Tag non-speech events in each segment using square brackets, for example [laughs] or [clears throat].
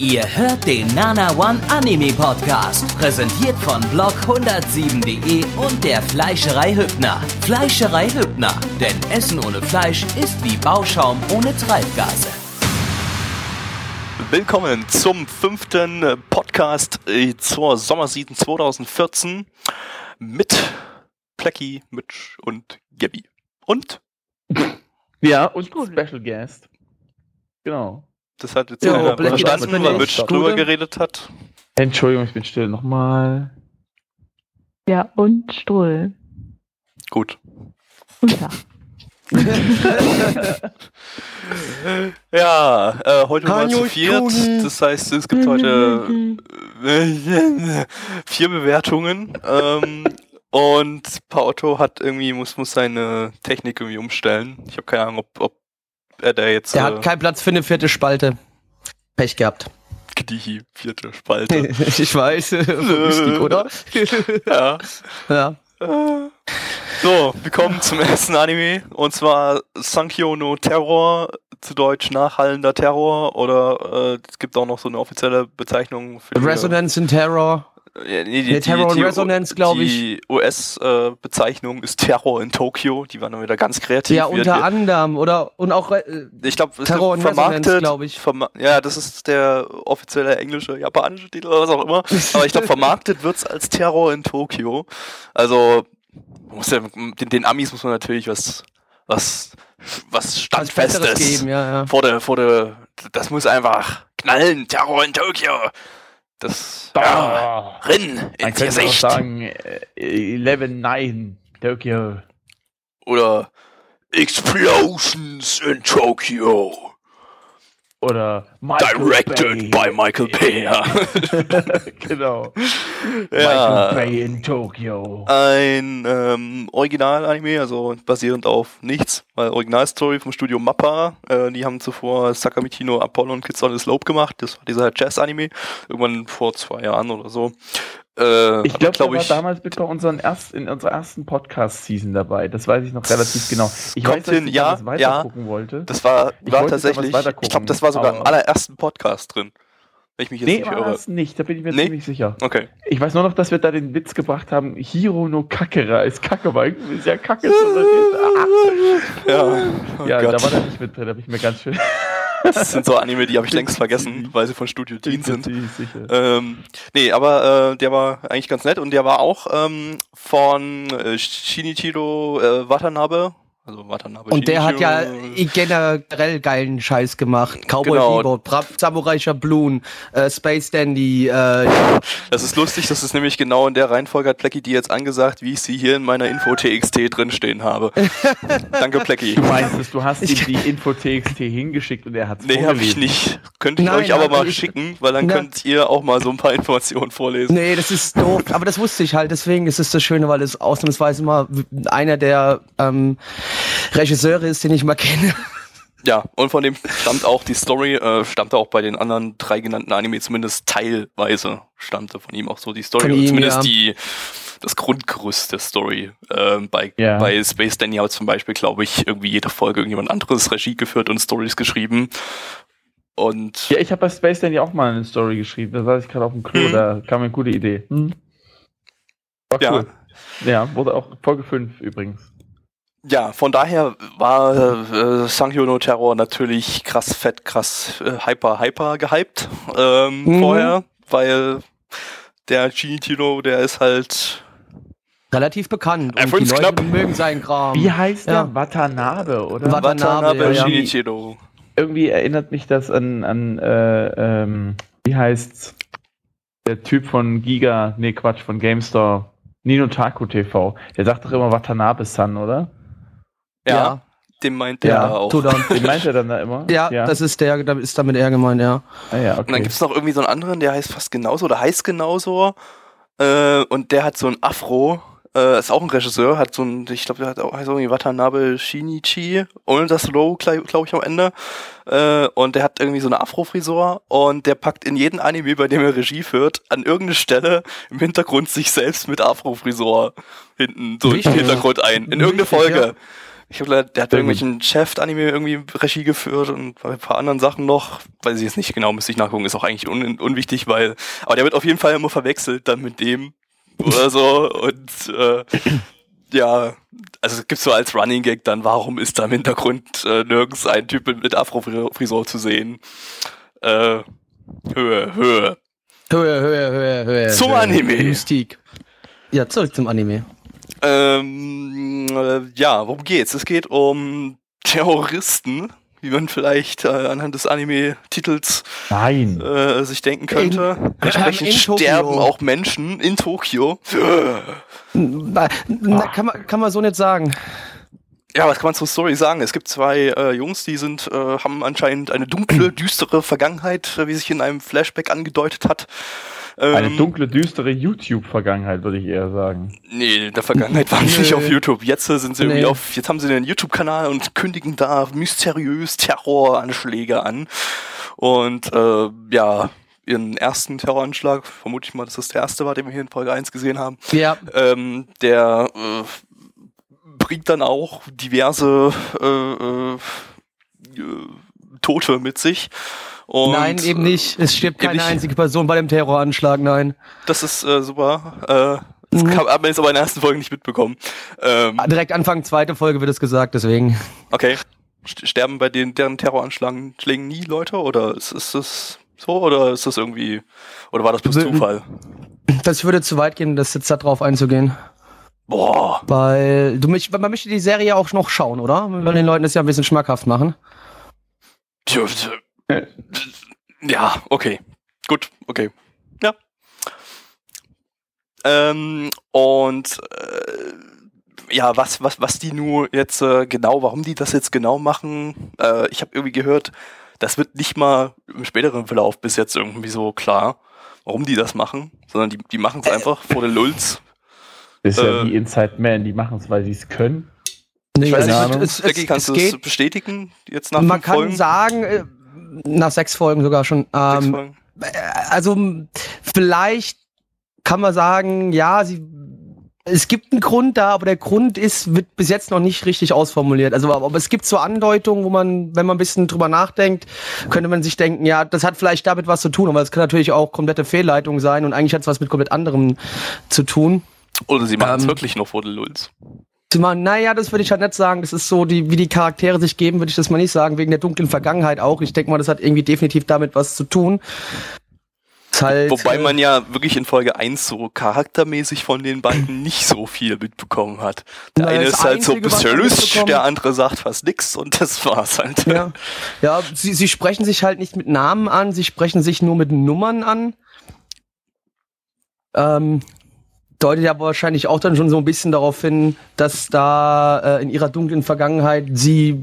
Ihr hört den Nana One Anime Podcast, präsentiert von blog107.de und der Fleischerei Hübner. Fleischerei Hübner, denn Essen ohne Fleisch ist wie Bauschaum ohne Treibgase. Willkommen zum fünften Podcast äh, zur Sommerseason 2014 mit Plecky, Mitch und Gabby. Und? Ja, und Special Guest. Genau. Das hat jetzt Ja, verstanden, weil. Mitch drüber geredet hat. Entschuldigung, ich bin still. Nochmal. Ja, und Strull. Gut. Und ja. [laughs] Ja, äh, heute mal zu Hanjo viert. Das heißt, es gibt heute äh, [laughs] vier Bewertungen. Ähm, und Paotto hat irgendwie, muss, muss seine Technik irgendwie umstellen. Ich habe keine Ahnung, ob, ob er da jetzt Der äh, hat keinen Platz für eine vierte Spalte. Pech gehabt. die vierte Spalte. [laughs] ich weiß. Lustig, oder? [laughs] ja. ja. So, wir kommen zum ersten Anime und zwar Sankyo no Terror, zu Deutsch nachhallender Terror oder äh, es gibt auch noch so eine offizielle Bezeichnung für Resonance in Terror. Ja, nee, die, Nee, Terror und Resonance, glaub ich. Die US-Bezeichnung ist Terror in Tokio. Die waren dann wieder ganz kreativ. Ja, unter wir- anderem. Oder und auch äh, ich glaube, Terror vermarktet, Resonance, glaub ich. ja, das ist der offizielle englische, japanische Titel oder was auch immer. Aber ich glaube, [laughs] vermarktet wird's als Terror in Tokio. Also, muss ja, den, den Amis muss man natürlich was, was, was Standfestes geben. Ja, ja. vor der, vor der, das muss einfach knallen. Terror in Tokio. Das, ja, Da. Rinn Man ins könnte auch Gesicht. sagen, äh, 11-9, Tokyo. Oder Explosions in Tokyo. Oder Michael Directed Bay. by Michael Bay. Ja. [laughs] genau. Ja. Michael Bay in Tokyo. Ein ähm, Original-Anime, also basierend auf nichts, weil Originalstory vom Studio Mappa. Äh, die haben zuvor Sakamichino Apollo und Kids on the Slope gemacht. Das war dieser Jazz-Anime. Irgendwann vor zwei Jahren oder so. Äh, Ich glaube, glaub der war damals mit bei unseren erst, in unserer ersten Podcast-Season dabei. Das weiß ich noch relativ genau. Ich Kommt weiß, dass hin, ich ja, damals weiter ja. gucken wollte. das war, Ich war wollte tatsächlich, ich glaube, das war sogar im aber- allerersten Podcast drin. Wenn ich mich jetzt nee, nicht war es nicht. Da bin ich mir Nee? ziemlich sicher. Okay. Ich weiß nur noch, dass wir da den Witz gebracht haben, Hiro no Kakera ist Kacke, weil ist ja Kacke. [laughs] so, Ja, oh [laughs] ja, Gott. da war der nicht mit drin, da bin ich mir ganz schön [laughs] Das sind so Anime, die habe ich längst vergessen, weil sie von Studio Dean sind. Ähm, nee, aber äh, der war eigentlich ganz nett und der war auch ähm, von äh, Shinichiro äh, Watanabe. Also Watanabe Und der hat ja generell geilen Scheiß gemacht. Cowboy Genau. Bebop, Bra Samurai Shablon, äh, Space Dandy, äh, Das ist lustig, das ist nämlich genau in der Reihenfolge hat Plecky die jetzt angesagt, wie ich sie hier in meiner Info-TXT drinstehen habe. [laughs] Danke, Plecky. Du meinst es, du hast ihm die Info-TXT hingeschickt und er hat es Nee, habe ich nicht. Könnte ich Nein, euch aber aber mal ich- schicken, weil dann Na. könnt ihr auch mal so ein paar Informationen vorlesen. Nee, das ist doof. Aber das wusste ich halt. Deswegen ist es das Schöne, weil es ausnahmsweise mal einer der ähm, Regisseure ist, den ich mal kenne. Ja, und von dem stammt auch die Story, äh, stammte auch bei den anderen drei genannten Anime zumindest teilweise stammte von ihm auch so die Story ihm, zumindest ja. die das Grundgerüst der Story. Ähm, bei, Ja. bei Space Danny hat zum Beispiel, glaube ich, irgendwie jede Folge irgendjemand anderes Regie geführt und Stories geschrieben. Und Ja, ich habe bei Space Dandy auch mal eine Story geschrieben. Da saß ich gerade auf dem Klo, Mhm. da kam mir eine gute Idee. Hm? War Ja. cool. Ja, wurde auch Folge 5 übrigens. Ja, von daher war äh, Sankyo no Terror natürlich krass fett, krass äh, hyper, hyper gehypt ähm, Mhm. vorher, weil der Shinichiro, der ist halt Relativ bekannt. Er Und die Leute knapp. mögen seinen Kram. Wie heißt ja. der? Watanabe, oder? Wat- Watanabe, ja, ja. Shinichiro. Irgendwie erinnert mich das an, an äh, ähm, wie heißt's? Der Typ von Giga, nee Quatsch, von GameStore, Nino Taku TV. Der sagt doch immer Watanabe-san, oder? Ja, Ja. den meint er ja, auch. tut er. [laughs] Den meint er dann da immer? Ja, das ist der, da ist damit er gemeint, ja. ah, ja, Und dann okay. gibt's noch irgendwie so einen anderen, der heißt fast genauso oder heißt genauso. Äh, und der hat so ein Afro. Äh, ist auch ein Regisseur, hat so ein, ich glaube, der hat auch heißt irgendwie Watanabe Shinichi, ohne das Low, glaube ich, am Ende. Äh, und der hat irgendwie so eine Afro-Frisur und der packt in jeden Anime, bei dem er Regie führt, an irgendeine Stelle im Hintergrund sich selbst mit Afro-Frisur hinten so Wichtig. im Hintergrund ein. In irgendeine Folge. ja. Ich habe der hat irgendwelchen Chef-Anime irgendwie Regie geführt und bei ein paar anderen Sachen noch. Weiß ich jetzt nicht genau, müsste ich nachgucken, ist auch eigentlich un unwichtig, weil. Aber der wird auf jeden Fall immer verwechselt dann mit dem oder so. [laughs] Und äh, ja, also es gibt so als Running Gag dann, warum ist da im Hintergrund äh, nirgends ein Typ mit Afro-Frisur zu sehen? Äh, Höhe, Höhe. Höhe, Höhe, Höhe, Höhe. Zum Höhe. Anime. Mystik. Ja, zurück zum Anime. Ähm, äh, ja, worum geht's? Es geht um Terroristen, wie man vielleicht äh, anhand des Anime-Titels äh, sich denken könnte. [clears throat] Entsprechend in Tokio. sterben auch Menschen in Tokio. Na, na, kann, man, kann man so nicht sagen. Ja, was kann man zur Story sagen? Es gibt zwei äh, Jungs, die sind, äh, haben anscheinend eine dunkle, [clears throat] düstere Vergangenheit, äh, wie sich in einem Flashback angedeutet hat. Ähm, Eine dunkle, düstere YouTube-Vergangenheit, würde ich eher sagen. Nee, in der Vergangenheit waren sie nicht auf YouTube. Jetzt äh, sind sie irgendwie Nee. auf, jetzt haben sie einen YouTube-Kanal und kündigen da mysteriös Terroranschläge an. Und äh, ja, ihren ersten Terroranschlag, vermute ich mal, dass das der erste war, den wir hier in Folge 1 gesehen haben, Ja, ähm, der äh, bringt dann auch diverse äh, äh, äh, Tote mit sich. Und nein, eben nicht. Es stirbt keine einzige Person bei dem Terroranschlag, nein. Das ist äh, super. Äh, das Mhm. hat man jetzt aber in der ersten Folge nicht mitbekommen. Ähm, Direkt Anfang zweite Folge wird es gesagt, deswegen. Okay. St- Sterben bei den, deren Terroranschlägen Schlägen nie Leute? Oder ist, ist das so? Oder ist das irgendwie, oder war das bloß Zufall? Das würde zu weit gehen, das jetzt da drauf einzugehen. Boah. Weil du mich, man möchte die Serie auch noch schauen, oder? Wir wollen den Leuten das ja ein bisschen schmackhaft machen. Tja. Ja, okay. Gut, okay. Ja. Ähm, und äh, ja, was, was, was die nur jetzt äh, genau, warum die das jetzt genau machen, äh, ich habe irgendwie gehört, das wird nicht mal im späteren Verlauf bis jetzt irgendwie so klar, warum die das machen, sondern die, die machen es einfach vor den Lulz. Das ist ja Äh, wie Inside Man, die machen es, weil sie es können. Nee, Ich weiß Keine nicht, es, es, Becky, es, kannst es du es bestätigen, jetzt nach man kann Folgen? sagen, äh, nach sechs Folgen sogar schon. Ähm, Folgen? also m, vielleicht kann man sagen, ja, sie, es gibt einen Grund da, aber der Grund ist, wird bis jetzt noch nicht richtig ausformuliert. Also, aber es gibt so Andeutungen, wo man, wenn man ein bisschen drüber nachdenkt, könnte man sich denken, ja, das hat vielleicht damit was zu tun, aber es kann natürlich auch komplette Fehlleitung sein und eigentlich hat es was mit komplett anderem zu tun. Oder sie machen es ähm, wirklich noch vor den Lulz. Zumal, naja, das würde ich halt nicht sagen. Das ist so, die, wie die Charaktere sich geben, würde ich das mal nicht sagen, wegen der dunklen Vergangenheit auch. Ich denke mal, das hat irgendwie definitiv damit was zu tun. Halt, Wobei äh, man ja wirklich in Folge 1 so charaktermäßig von den beiden nicht so viel mitbekommen hat. Der Naja, eine ist halt so Einzige, pseulisch, mitbekommen- der andere sagt fast nix und das war's halt. Ja, ja sie, sie sprechen sich halt nicht mit Namen an, sie sprechen sich nur mit Nummern an. Ähm, deutet ja wahrscheinlich auch dann schon so ein bisschen darauf hin, dass da äh, in ihrer dunklen Vergangenheit sie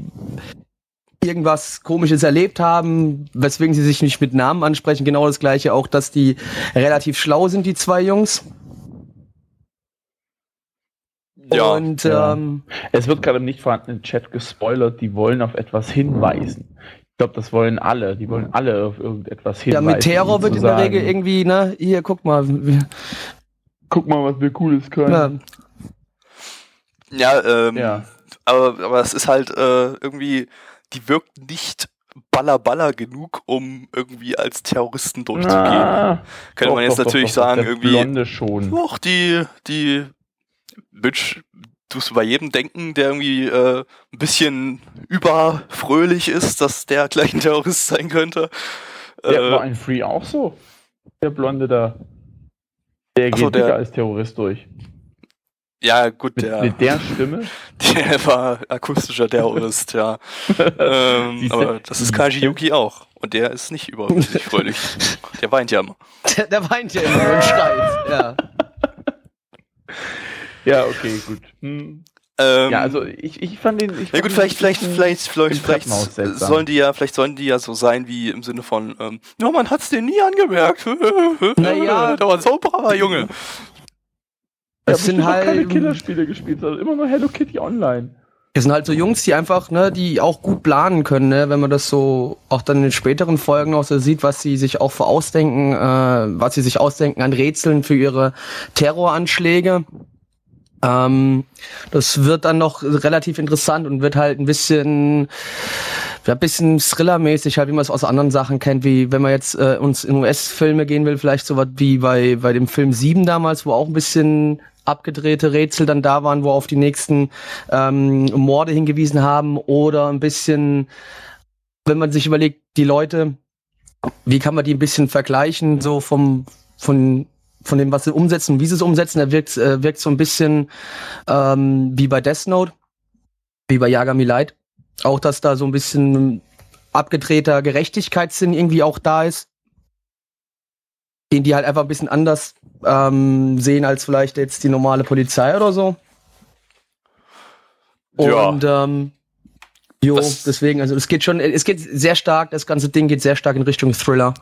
irgendwas Komisches erlebt haben, weswegen sie sich nicht mit Namen ansprechen. Genau das gleiche auch, dass die relativ schlau sind, die zwei Jungs. Ja, Und ja. ähm, Es wird gerade im nicht vorhandenen Chat gespoilert, die wollen auf etwas hinweisen. Ich glaube, das wollen alle. Die wollen alle auf irgendetwas ja, hinweisen. mit Terror wird in der Regel irgendwie, ne, hier, guck mal, wir- Guck mal, was wir Cooles können. ja, ja, ähm, Ja. aber, aber es ist halt äh, irgendwie, die wirkt nicht baller baller genug, um irgendwie als Terroristen durchzugehen. Ah, Könnte man doch, jetzt doch, natürlich doch, sagen, der irgendwie, Blonde schon. Doch, die, die, Bitch, tust du bei jedem denken, der irgendwie äh, ein bisschen überfröhlich ist, dass der gleich ein Terrorist sein könnte. Ja, war Äh, ein Free auch so. Der Blonde da. Der geht so, der- als Terrorist durch. ja, gut, Mit, der, mit der Stimme. [laughs] der war akustischer Terrorist, ja. [laughs] ähm, aber das ist Kaji Yuki auch. Und der ist nicht überflüssig [laughs] fröhlich. Der weint ja immer. der, der weint ja immer und schreit. Ja. Ja, okay, gut. Hm. Ähm, Ja, also ich, ich fand den. Ich Ja fand gut, vielleicht, vielleicht, vielleicht, vielleicht, vielleicht sollen die ja, vielleicht sollen die ja so sein wie im Sinne von, ähm, ja, man hat's dir nie angemerkt. [laughs] Naja. der war so ein braver Junge. Ja, Das sind auch keine halt, Killerspiele gespielt, sondern immer nur Hello Kitty Online. das sind halt so Jungs, die einfach, ne, die auch gut planen können, ne, wenn man das so auch dann in den späteren Folgen auch so sieht, was sie sich auch für ausdenken, äh, was sie sich ausdenken an Rätseln für ihre Terroranschläge. Ähm, das wird dann noch relativ interessant und wird halt ein bisschen, ja, ein bisschen Thriller-mäßig, halt, wie man es aus anderen Sachen kennt, wie wenn man jetzt äh, uns in US-Filme gehen will, vielleicht so was wie bei, bei dem Film 7 damals, wo auch ein bisschen abgedrehte Rätsel dann da waren, wo auf die nächsten ähm, Morde hingewiesen haben oder ein bisschen, wenn man sich überlegt, die Leute, wie kann man die ein bisschen vergleichen, so vom, von von dem, was sie umsetzen, wie sie es umsetzen, er wirkt, äh, wirkt so ein bisschen ähm, wie bei Death Note, wie bei Yagami Light. Auch, dass da so ein bisschen abgedrehter Gerechtigkeitssinn irgendwie auch da ist. Den die halt einfach ein bisschen anders ähm, sehen als vielleicht jetzt die normale Polizei oder so. Ja. Und ähm, jo, Was- deswegen, also es geht schon, es geht sehr stark, das ganze Ding geht sehr stark in Richtung Thriller.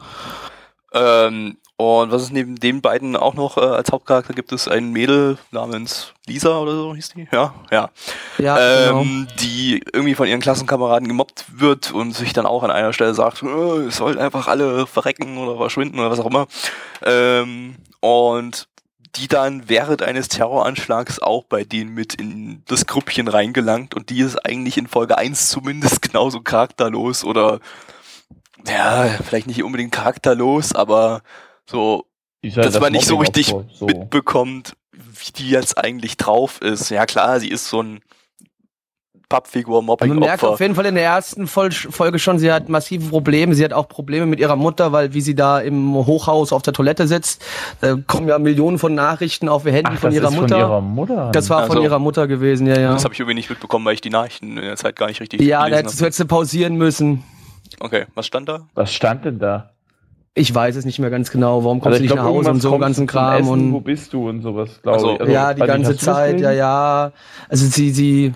Ähm, und was ist neben den beiden auch noch äh, als Hauptcharakter gibt es ein Mädel namens Lisa oder so hieß die? Ja, ja. Ja, genau. ähm, die irgendwie von ihren Klassenkameraden gemobbt wird und sich dann auch an einer Stelle sagt, äh, es sollen einfach alle verrecken oder verschwinden oder was auch immer. Ähm, und die dann während eines Terroranschlags auch bei denen mit in das Grüppchen reingelangt und die ist eigentlich in Folge 1 zumindest [laughs] genauso charakterlos oder ja, vielleicht nicht unbedingt charakterlos, aber so halt dass das man nicht so Mobbing richtig so. mitbekommt, wie die jetzt eigentlich drauf ist. Ja klar, sie ist so ein Pappfigur, Man merkt auf jeden Fall in der ersten Fol Folge schon, sie hat massive Probleme. Sie hat auch Probleme mit ihrer Mutter, weil wie sie da im Hochhaus auf der Toilette sitzt, da kommen ja Millionen von Nachrichten auf ihr Handy Ach, von das ihrer ist Mutter. von ihrer Mutter. Das war von Also- ihrer Mutter gewesen, ja, ja. Das habe ich irgendwie nicht mitbekommen, weil ich die Nachrichten in der Zeit gar nicht richtig Ja, da hättest du hättest du pausieren müssen. Okay, was stand da? Was stand denn da? Ich weiß es nicht mehr ganz genau. Warum kommst Also du ich nicht glaub, nach Hause und so kommst ganzen Kram Essen, Wo und bist du und sowas, glaube Ach so. ich. Also, ja, die nicht, ganze Zeit, ja, ja. Also sie, sie,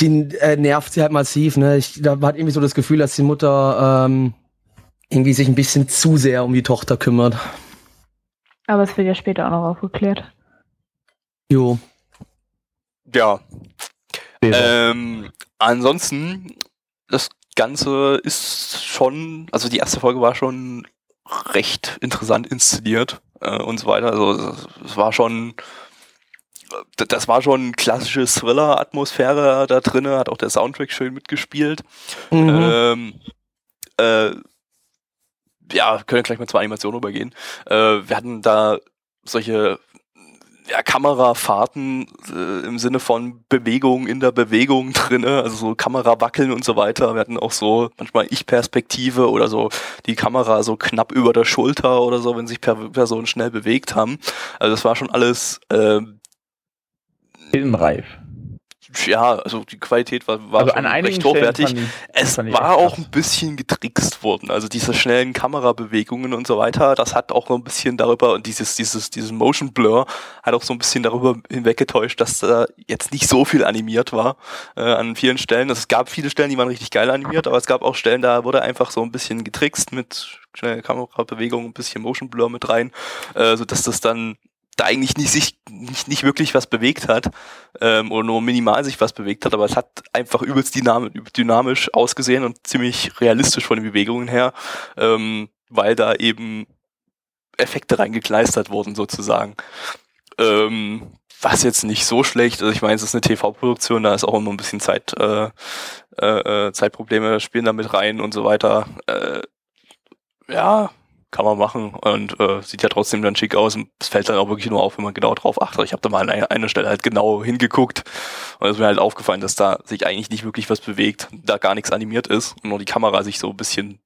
die äh, nervt sie halt massiv, ne? Ich da hat irgendwie so das Gefühl, dass die Mutter ähm, irgendwie sich ein bisschen zu sehr um die Tochter kümmert. Aber es wird ja später auch noch aufgeklärt. Jo. Ja. Ähm, ansonsten, das Ganze ist schon, also die erste Folge war schon recht interessant inszeniert äh, und so weiter. Also es- war schon, das war schon klassische Thriller-Atmosphäre da drinne, hat auch der Soundtrack schön mitgespielt. Mhm. Ähm, äh, ja, können wir gleich mal zur Animation übergehen. Äh, wir hatten da solche ja, Kamerafahrten äh, im Sinne von Bewegung in der Bewegung [laughs] drinne, also so Kamera wackeln und so weiter. Wir hatten auch so manchmal Ich-Perspektive oder so die Kamera so knapp über der Schulter oder so, wenn sich per Personen schnell bewegt haben. Also das war schon alles äh, Filmreif. Ja, also die Qualität war, war Also schon recht hochwertig. fand Es fand war auch krass. ein bisschen getrickst worden. Also diese schnellen Kamerabewegungen und so weiter, das hat auch so ein bisschen darüber und dieses, dieses, dieses Motion Blur hat auch so ein bisschen darüber hinweggetäuscht, dass da jetzt nicht so viel animiert war äh, an vielen Stellen. Also es gab viele Stellen, die waren richtig geil animiert, aber es gab auch Stellen, da wurde einfach so ein bisschen getrickst mit schnellen Kamerabewegungen, ein bisschen Motion Blur mit rein, äh, so dass das dann da eigentlich nicht sich nicht, nicht wirklich was bewegt hat ähm, oder nur minimal sich was bewegt hat, aber es hat einfach übelst dynam dynamisch ausgesehen und ziemlich realistisch von den Bewegungen her, ähm, weil da eben Effekte reingekleistert wurden sozusagen. Ähm, was jetzt nicht so schlecht, also ich meine, es ist eine TV-Produktion, da ist auch immer ein bisschen Zeit, äh, äh, äh, Zeitprobleme spielen da mit rein und so weiter. Äh, ja, kann man machen und äh, sieht ja trotzdem dann schick aus und es fällt dann auch wirklich nur auf, wenn man genau drauf achtet. Ich habe da mal an einer, Stelle halt genau hingeguckt und es ist mir halt aufgefallen, dass da sich eigentlich nicht wirklich was bewegt, da gar nichts animiert ist und nur die Kamera sich so ein bisschen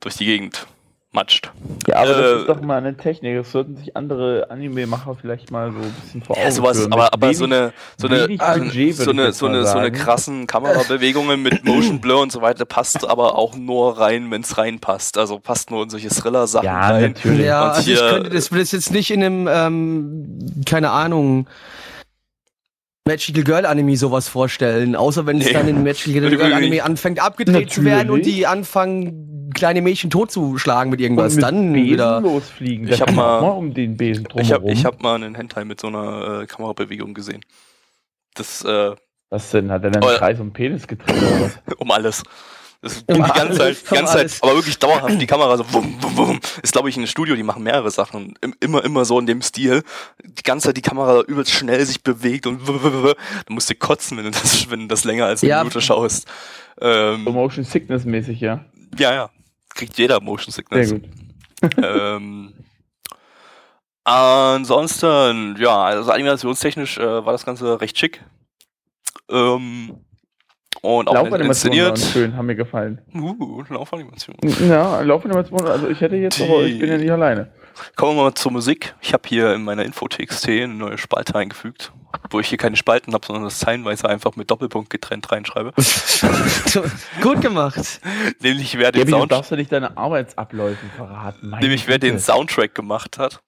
durch die Gegend matscht. Ja, aber das Äh, ist doch mal eine Technik. Das sollten sich andere Anime-Macher vielleicht mal so ein bisschen vor Augen Ja, sowas, führen. aber, aber so wenig- eine, so eine, wenig Budget, so eine, so eine, so eine krassen [laughs] Kamerabewegungen mit Motion Blur und so weiter passt aber auch nur rein, wenn es reinpasst. Also passt nur in solche Thriller-Sachen Ja, rein. natürlich. Ja, Und also ich könnte das, will das jetzt nicht in einem, ähm, keine Ahnung, Magical Girl Anime sowas vorstellen, außer wenn es Nee. dann in Magical [laughs] Girl Anime anfängt abgedreht zu werden und Natürlich. die anfangen, kleine Mädchen totzuschlagen mit irgendwas, Und mit dann Besen wieder. losfliegen. Ich Da hab kann man mal- um den Besen drumherum. Ich habe ich hab mal einen Hentai mit so einer äh, Kamerabewegung gesehen. Das, äh, Was denn? Hat er dann Oh, einen ja. Kreis um den Penis gedreht oder was? [laughs] um alles. Das geht die Immer ganze alles, Zeit, die ganze Zeit, aber wirklich dauerhaft die Kamera so wum, wum, wum. Ist glaube ich ein Studio, die machen mehrere Sachen. Im- Immer, immer so in dem Stil. Die ganze Zeit die Kamera übelst schnell sich bewegt und w- w- w- w. du musst dir kotzen, wenn du das, wenn du das länger als eine Ja. Minute schaust. Ähm, So Motion Sickness mäßig, ja. ja, ja. Kriegt jeder Motion Sickness. Sehr gut. ähm, ansonsten, ja, also animationstechnisch äh, war das Ganze recht schick. Ähm, und auch inszeniert. schön, haben mir gefallen. Uh, Laufanimation. Ja, Laufanimationen, also ich hätte jetzt, Die- aber ich bin ja nicht alleine. Kommen wir mal zur Musik. Ich habe hier in meiner Info-TXT eine neue Spalte eingefügt, wo ich hier keine Spalten habe, sondern das zeilenweise einfach mit Doppelpunkt getrennt reinschreibe. [laughs] Gut gemacht. Nämlich wer den Gabi, du Sound darfst ja nicht deine Arbeitsabläufe verraten. Nämlich wer den. Soundtrack gemacht hat.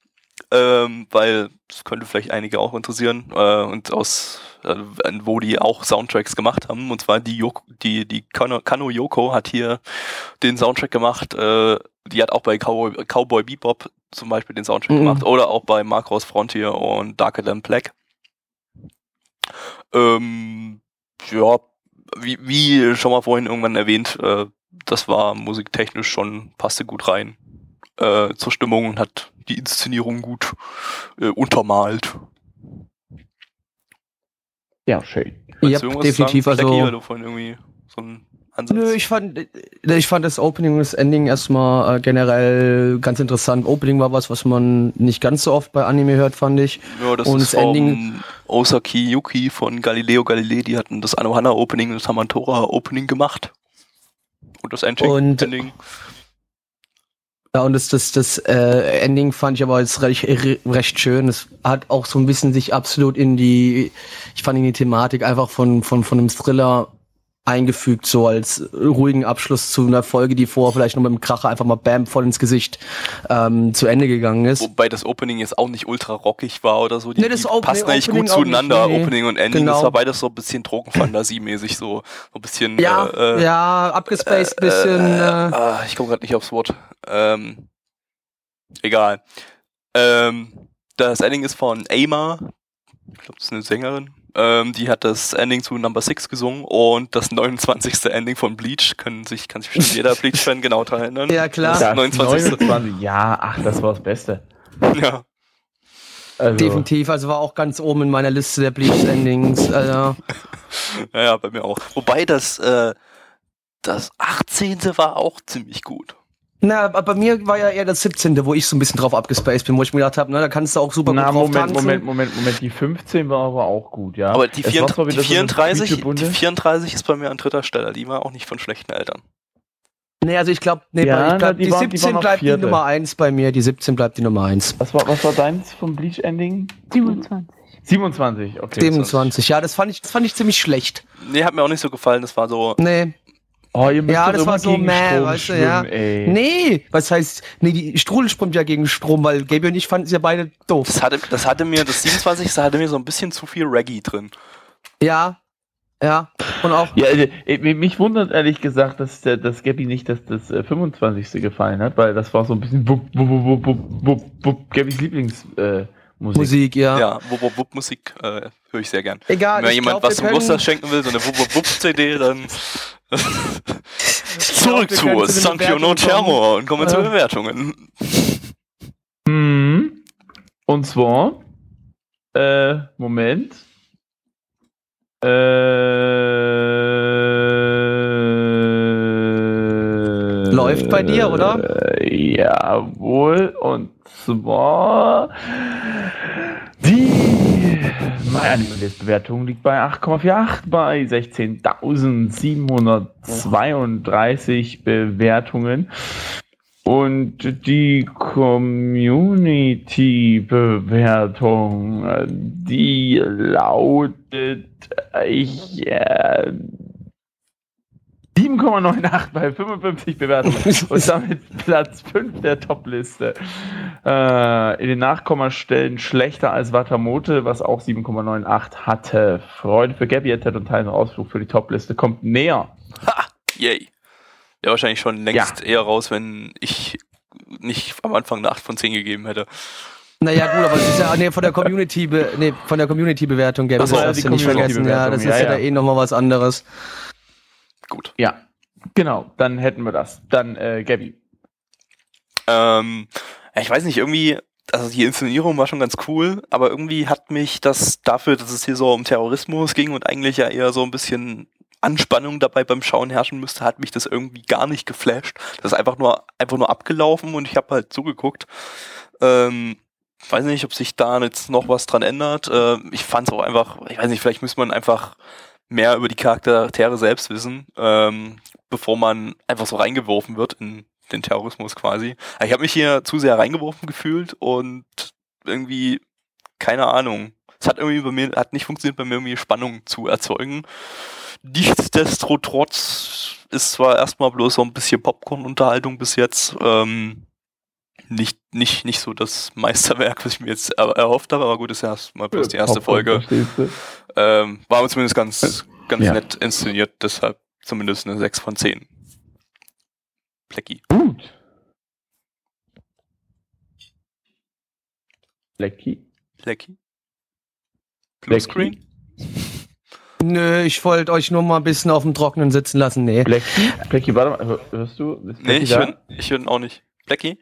Ähm, weil das könnte vielleicht einige auch interessieren äh, und aus äh, wo die auch Soundtracks gemacht haben und zwar die Yoko, die die Kano, Kano Yoko hat hier den Soundtrack gemacht. Äh, die hat auch bei Cowboy, Cowboy Bebop zum Beispiel den Soundtrack Mhm. gemacht oder auch bei Macross Frontier und Darker Than Black. Ähm, ja, wie, wie schon mal vorhin irgendwann erwähnt, äh, das war musiktechnisch schon, passte gut rein äh, zur Stimmung und hat die Inszenierung gut äh, untermalt. Ja, schön. Ja, definitiv, sagen, also- vorhin irgendwie so einen Ansatz. Nö, ich fand, ich fand das Opening und das Ending erstmal äh, generell ganz interessant. Opening war was, was man nicht ganz so oft bei Anime hört, fand ich. ja, das und ist das Ending- Osaki Yuki von Galileo Galilei, die hatten das Anohana Opening und das Hamantora Opening gemacht. Und das Ending. Und- Ending. Ja, und das, das, das äh, Ending fand ich aber jetzt recht, recht schön. Es hat auch so ein bisschen sich absolut in die, ich fand in die Thematik einfach von, von, von einem Thriller eingefügt, so als ruhigen Abschluss zu einer Folge, die vorher vielleicht noch mit dem Kracher einfach mal bam voll ins Gesicht ähm, zu Ende gegangen ist. Wobei das Opening jetzt auch nicht ultra rockig war oder so. Die, Nee, das die Opening- passen eigentlich Opening gut auch nicht, zueinander, nee. Opening und Ending. Das Genau. war beides so ein bisschen Drogenfantasie-mäßig, so, so ein bisschen. Ja, äh, äh, ja, abgespaced bisschen. Äh, Äh, ah, ich komme gerade nicht aufs Wort. Ähm, egal. Ähm, das Ending ist von Ama. Ich glaube, das ist eine Sängerin. Ähm, die hat das Ending zu Number 6 gesungen und das 29. Ending von Bleach. Können sich, kann sich bestimmt jeder [laughs] Bleach-Fan genau daran erinnern. Ja, klar. Das Das 29. 29. Ja, ach, das war das Beste. Ja. Also, Definitiv, also war auch ganz oben in meiner Liste der Bleach-Endings. [laughs] Ja, ja, bei mir auch. Wobei das, äh, das 18. war auch ziemlich gut. Na, aber bei mir war ja eher das 17., wo ich so ein bisschen drauf abgespaced bin, wo ich mir gedacht habe, na, da kannst du auch super Na, gut drauf Moment, tanzen. Moment, Moment, Moment. Die 15 war aber auch gut, ja. Aber die, Es war 34, zwar die, wieder so eine 34, die quietschebunte- 34 ist bei mir an dritter Stelle. Die war auch nicht von schlechten Eltern. Nee, also ich glaube, nee, Ja, ich glaub, die, die waren- die 17 waren noch bleibt die Vierte. Nummer 1 bei mir, die 17 bleibt die Nummer 1. Was war, was war deins vom Bleach-Ending? 27. 27, okay. 27, ja, das fand ich, das fand ich ziemlich schlecht. Nee, hat mir auch nicht so gefallen. Das war so. Nee, Oh, ihr müsst Ja, doch das war so meh, weißt du, ja. ey. nee, was heißt, nee, die Strudel sprummt ja gegen Strom, weil Gaby und ich fanden sie ja beide doof. Das hatte, das hatte mir, das 27. hatte mir so ein bisschen zu viel Reggae drin. Ja, ja, und auch, Ja, äh, äh, mich wundert ehrlich gesagt, dass der, dass Gabby nicht das, das äh, 25. gefallen hat, weil das war so ein bisschen wupp, wupp, wupp, wupp, wupp, wupp, Gabbys Lieblingsmusik. Äh, Musik. Musik, ja. Ja, Wupp Wupp Wupp Musik äh, höre ich sehr gern. Egal, Wenn jemand glaub, was zum Geburtstag schenken will, so eine Wupp Wupp Wupp CD, dann [laughs] [laughs] zurück zu Sankyo no Terror und kommen zu Ja. Bewertungen. Mhm. Und zwar, äh, Moment. Äh, Läuft bei dir, oder? Äh, jawohl. Und zwar die meine Bewertung liegt bei 8,48 bei 16.732 Bewertungen. Und die Community-Bewertung, äh, die lautet ich, äh, 7,98 bei 55 Bewertungen [laughs] und damit Platz 5 der Top-Liste. Äh, in den Nachkommastellen schlechter als Watamote, was auch 7,98 hatte. Freude für Gabby Ted und Teil Ausflug für die Top-Liste kommt näher. Ha! Yay. Ja, wahrscheinlich schon längst eher raus, wenn ich nicht am Anfang eine 8 von 10 gegeben hätte. Naja, gut, aber es ist ja nee, von der Community, nee, von der Community-Bewertung, Gaby, Ach so, das ja, du nicht vergessen. Ja, das ist ja, ja, da ja. eh nochmal was anderes. Gut. Ja. Genau, dann hätten wir das. Dann äh, Gabby. Ähm, ich weiß nicht, irgendwie, also die Inszenierung war schon ganz cool, aber irgendwie hat mich das dafür, dass es hier so um Terrorismus ging und eigentlich ja eher so ein bisschen Anspannung dabei beim Schauen herrschen müsste, hat mich das irgendwie gar nicht geflasht. Das ist einfach nur, einfach nur abgelaufen und ich habe halt zugeguckt. Ähm, weiß nicht, ob sich da jetzt noch was dran ändert. Äh, ich fand es auch einfach, ich weiß nicht, vielleicht müsste man einfach mehr über die Charaktere selbst wissen, ähm, bevor man einfach so reingeworfen wird in den Terrorismus quasi. Aber ich habe mich hier zu sehr reingeworfen gefühlt und irgendwie, keine Ahnung. Es hat irgendwie bei mir, hat nicht funktioniert, bei mir irgendwie Spannung zu erzeugen. Nichtsdestotrotz ist zwar erstmal bloß so ein bisschen Popcorn-Unterhaltung bis jetzt, ähm, nicht, nicht, nicht so das Meisterwerk, was ich mir jetzt er erhofft habe, aber gut, ist ja erstmal bloß die erste Folge. Ähm, war aber zumindest ganz, ganz Ja. nett inszeniert, deshalb zumindest eine 6 von 10. Plecki. Gut. Plecki? Plecki? Bluescreen? Nö, ich wollte euch nur mal ein bisschen auf dem Trockenen sitzen lassen. Nee. Lecky? Lecky, warte mal, hör- hörst du? Ist Nee, ich höre ihn auch nicht. Plecki?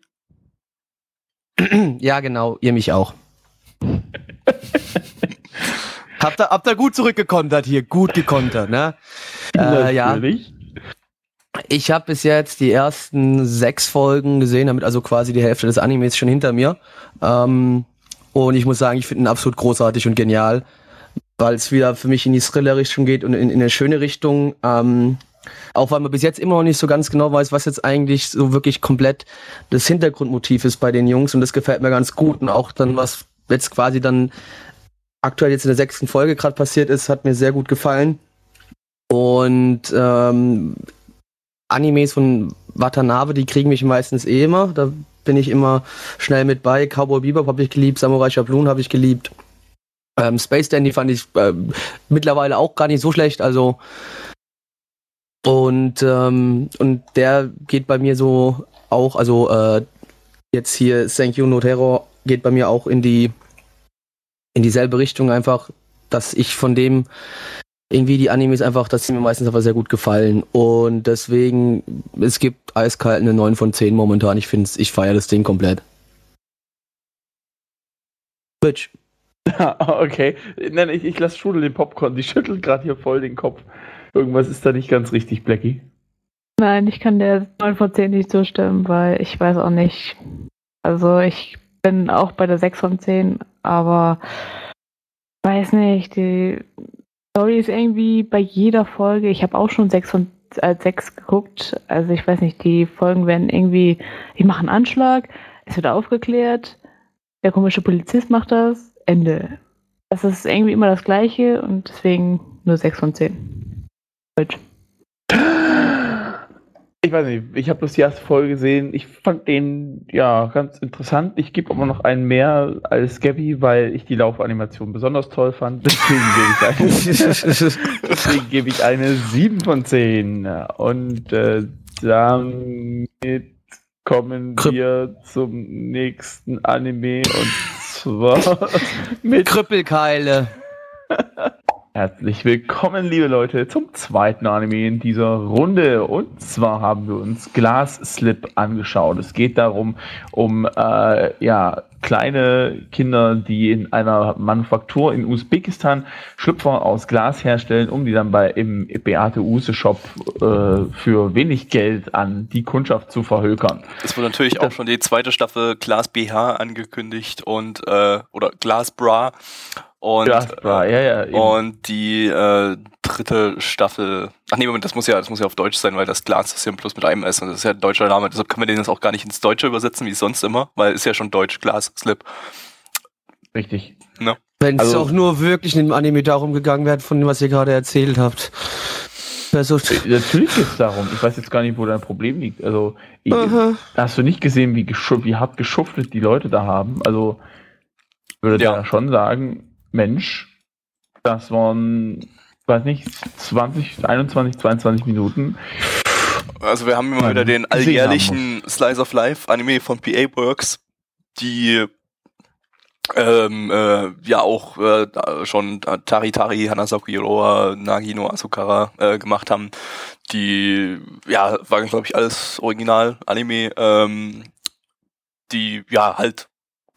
[clears throat] Ja, genau, ihr mich auch. [laughs] habt, ihr, habt ihr gut zurückgekontert hier, gut gekontert, ne? Äh, ja, ich habe bis jetzt die ersten sechs Folgen gesehen, damit also quasi die Hälfte des Animes schon hinter mir. Ähm, und ich muss sagen, ich finde ihn absolut großartig und genial, weil es wieder für mich in die Thriller-Richtung geht und in, in eine schöne Richtung. Ähm, auch weil man bis jetzt immer noch nicht so ganz genau weiß, was jetzt eigentlich so wirklich komplett das Hintergrundmotiv ist bei den Jungs und das gefällt mir ganz gut und auch dann, was jetzt quasi dann aktuell jetzt in der sechsten Folge gerade passiert ist, hat mir sehr gut gefallen. Und ähm, Animes von Watanabe, die kriegen mich meistens eh immer. Da bin ich immer schnell mit bei. Cowboy Bebop habe ich geliebt, Samurai Champloo habe ich geliebt. Ähm, Space Dandy fand ich ähm, mittlerweile auch gar nicht so schlecht. Also und ähm, und der geht bei mir so auch, also äh, jetzt hier Thank You No Terror geht bei mir auch in die in dieselbe Richtung einfach, dass ich von dem irgendwie die Animes einfach, dass sie mir meistens einfach sehr gut gefallen. Und deswegen, es gibt eiskalt eine 9 von 10 momentan. Ich finde ich feiere das Ding komplett. Bitch. [laughs] okay. Nein, ich, ich lasse Schule den Popcorn. Die schüttelt gerade hier voll den Kopf. Irgendwas ist da nicht ganz richtig, Blackie. Nein, ich kann der 9 von 10 nicht zustimmen, weil ich weiß auch nicht. Also ich bin auch bei der 6 von 10, aber weiß nicht, die Story ist irgendwie bei jeder Folge, ich habe auch schon 6 von als 6 geguckt, also ich weiß nicht, die Folgen werden irgendwie, ich mache einen Anschlag, es wird aufgeklärt, der komische Polizist macht das, Ende. Das ist irgendwie immer das gleiche und deswegen nur 6 von 10. Deutsch. Ich weiß nicht, ich habe bloß die erste Folge gesehen. Ich fand den ja ganz interessant. Ich gebe aber noch einen mehr als Gabby, weil ich die Laufanimation besonders toll fand. Deswegen gebe ich [laughs] gebe ich eine 7 von 10. Und äh, damit kommen Krüpp- wir zum nächsten Anime und zwar mit Krüppelkeile. [laughs] Herzlich willkommen, liebe Leute, zum zweiten Anime in dieser Runde. Und zwar haben wir uns Glass Slip angeschaut. Es geht darum, um äh, ja, kleine Kinder, die in einer Manufaktur in Usbekistan Schlüpfer aus Glas herstellen, um die dann bei im Beate Use Shop äh, für wenig Geld an die Kundschaft zu verhökern. Es wurde natürlich auch schon die zweite Staffel Glas BH angekündigt und äh, oder Glas Bra und Glas Bra, ja, ja, eben. und die äh, dritte Staffel. Ach nee, Moment, das muss ja, das muss ja auf Deutsch sein, weil das Glas ist ja plus mit einem S und das ist ja ein deutscher Name. Deshalb können wir den jetzt auch gar nicht ins Deutsche übersetzen, wie sonst immer, weil ist ja schon Deutsch Glas Slip. Richtig. Wenn es Also- auch nur wirklich in dem Anime darum gegangen wäre, von dem, was ihr gerade erzählt habt. Also, Natürlich geht es darum. Ich weiß jetzt gar nicht, wo dein Problem liegt. Also, ich, hast du nicht gesehen, wie, wie hart geschuftelt die Leute da haben? Also, ich würde Ja. da schon sagen, Mensch, das waren, weiß nicht, 20, 21, 22 Minuten. Also wir haben immer Ja, wieder den alljährlichen Slice of Life Anime von PA Works, die ähm, äh, ja auch äh, schon Tari Tari, Hanasaku Iroha, Nagino Asukara äh, gemacht haben. Die, ja, waren glaube ich alles Original-Anime, ähm, die ja halt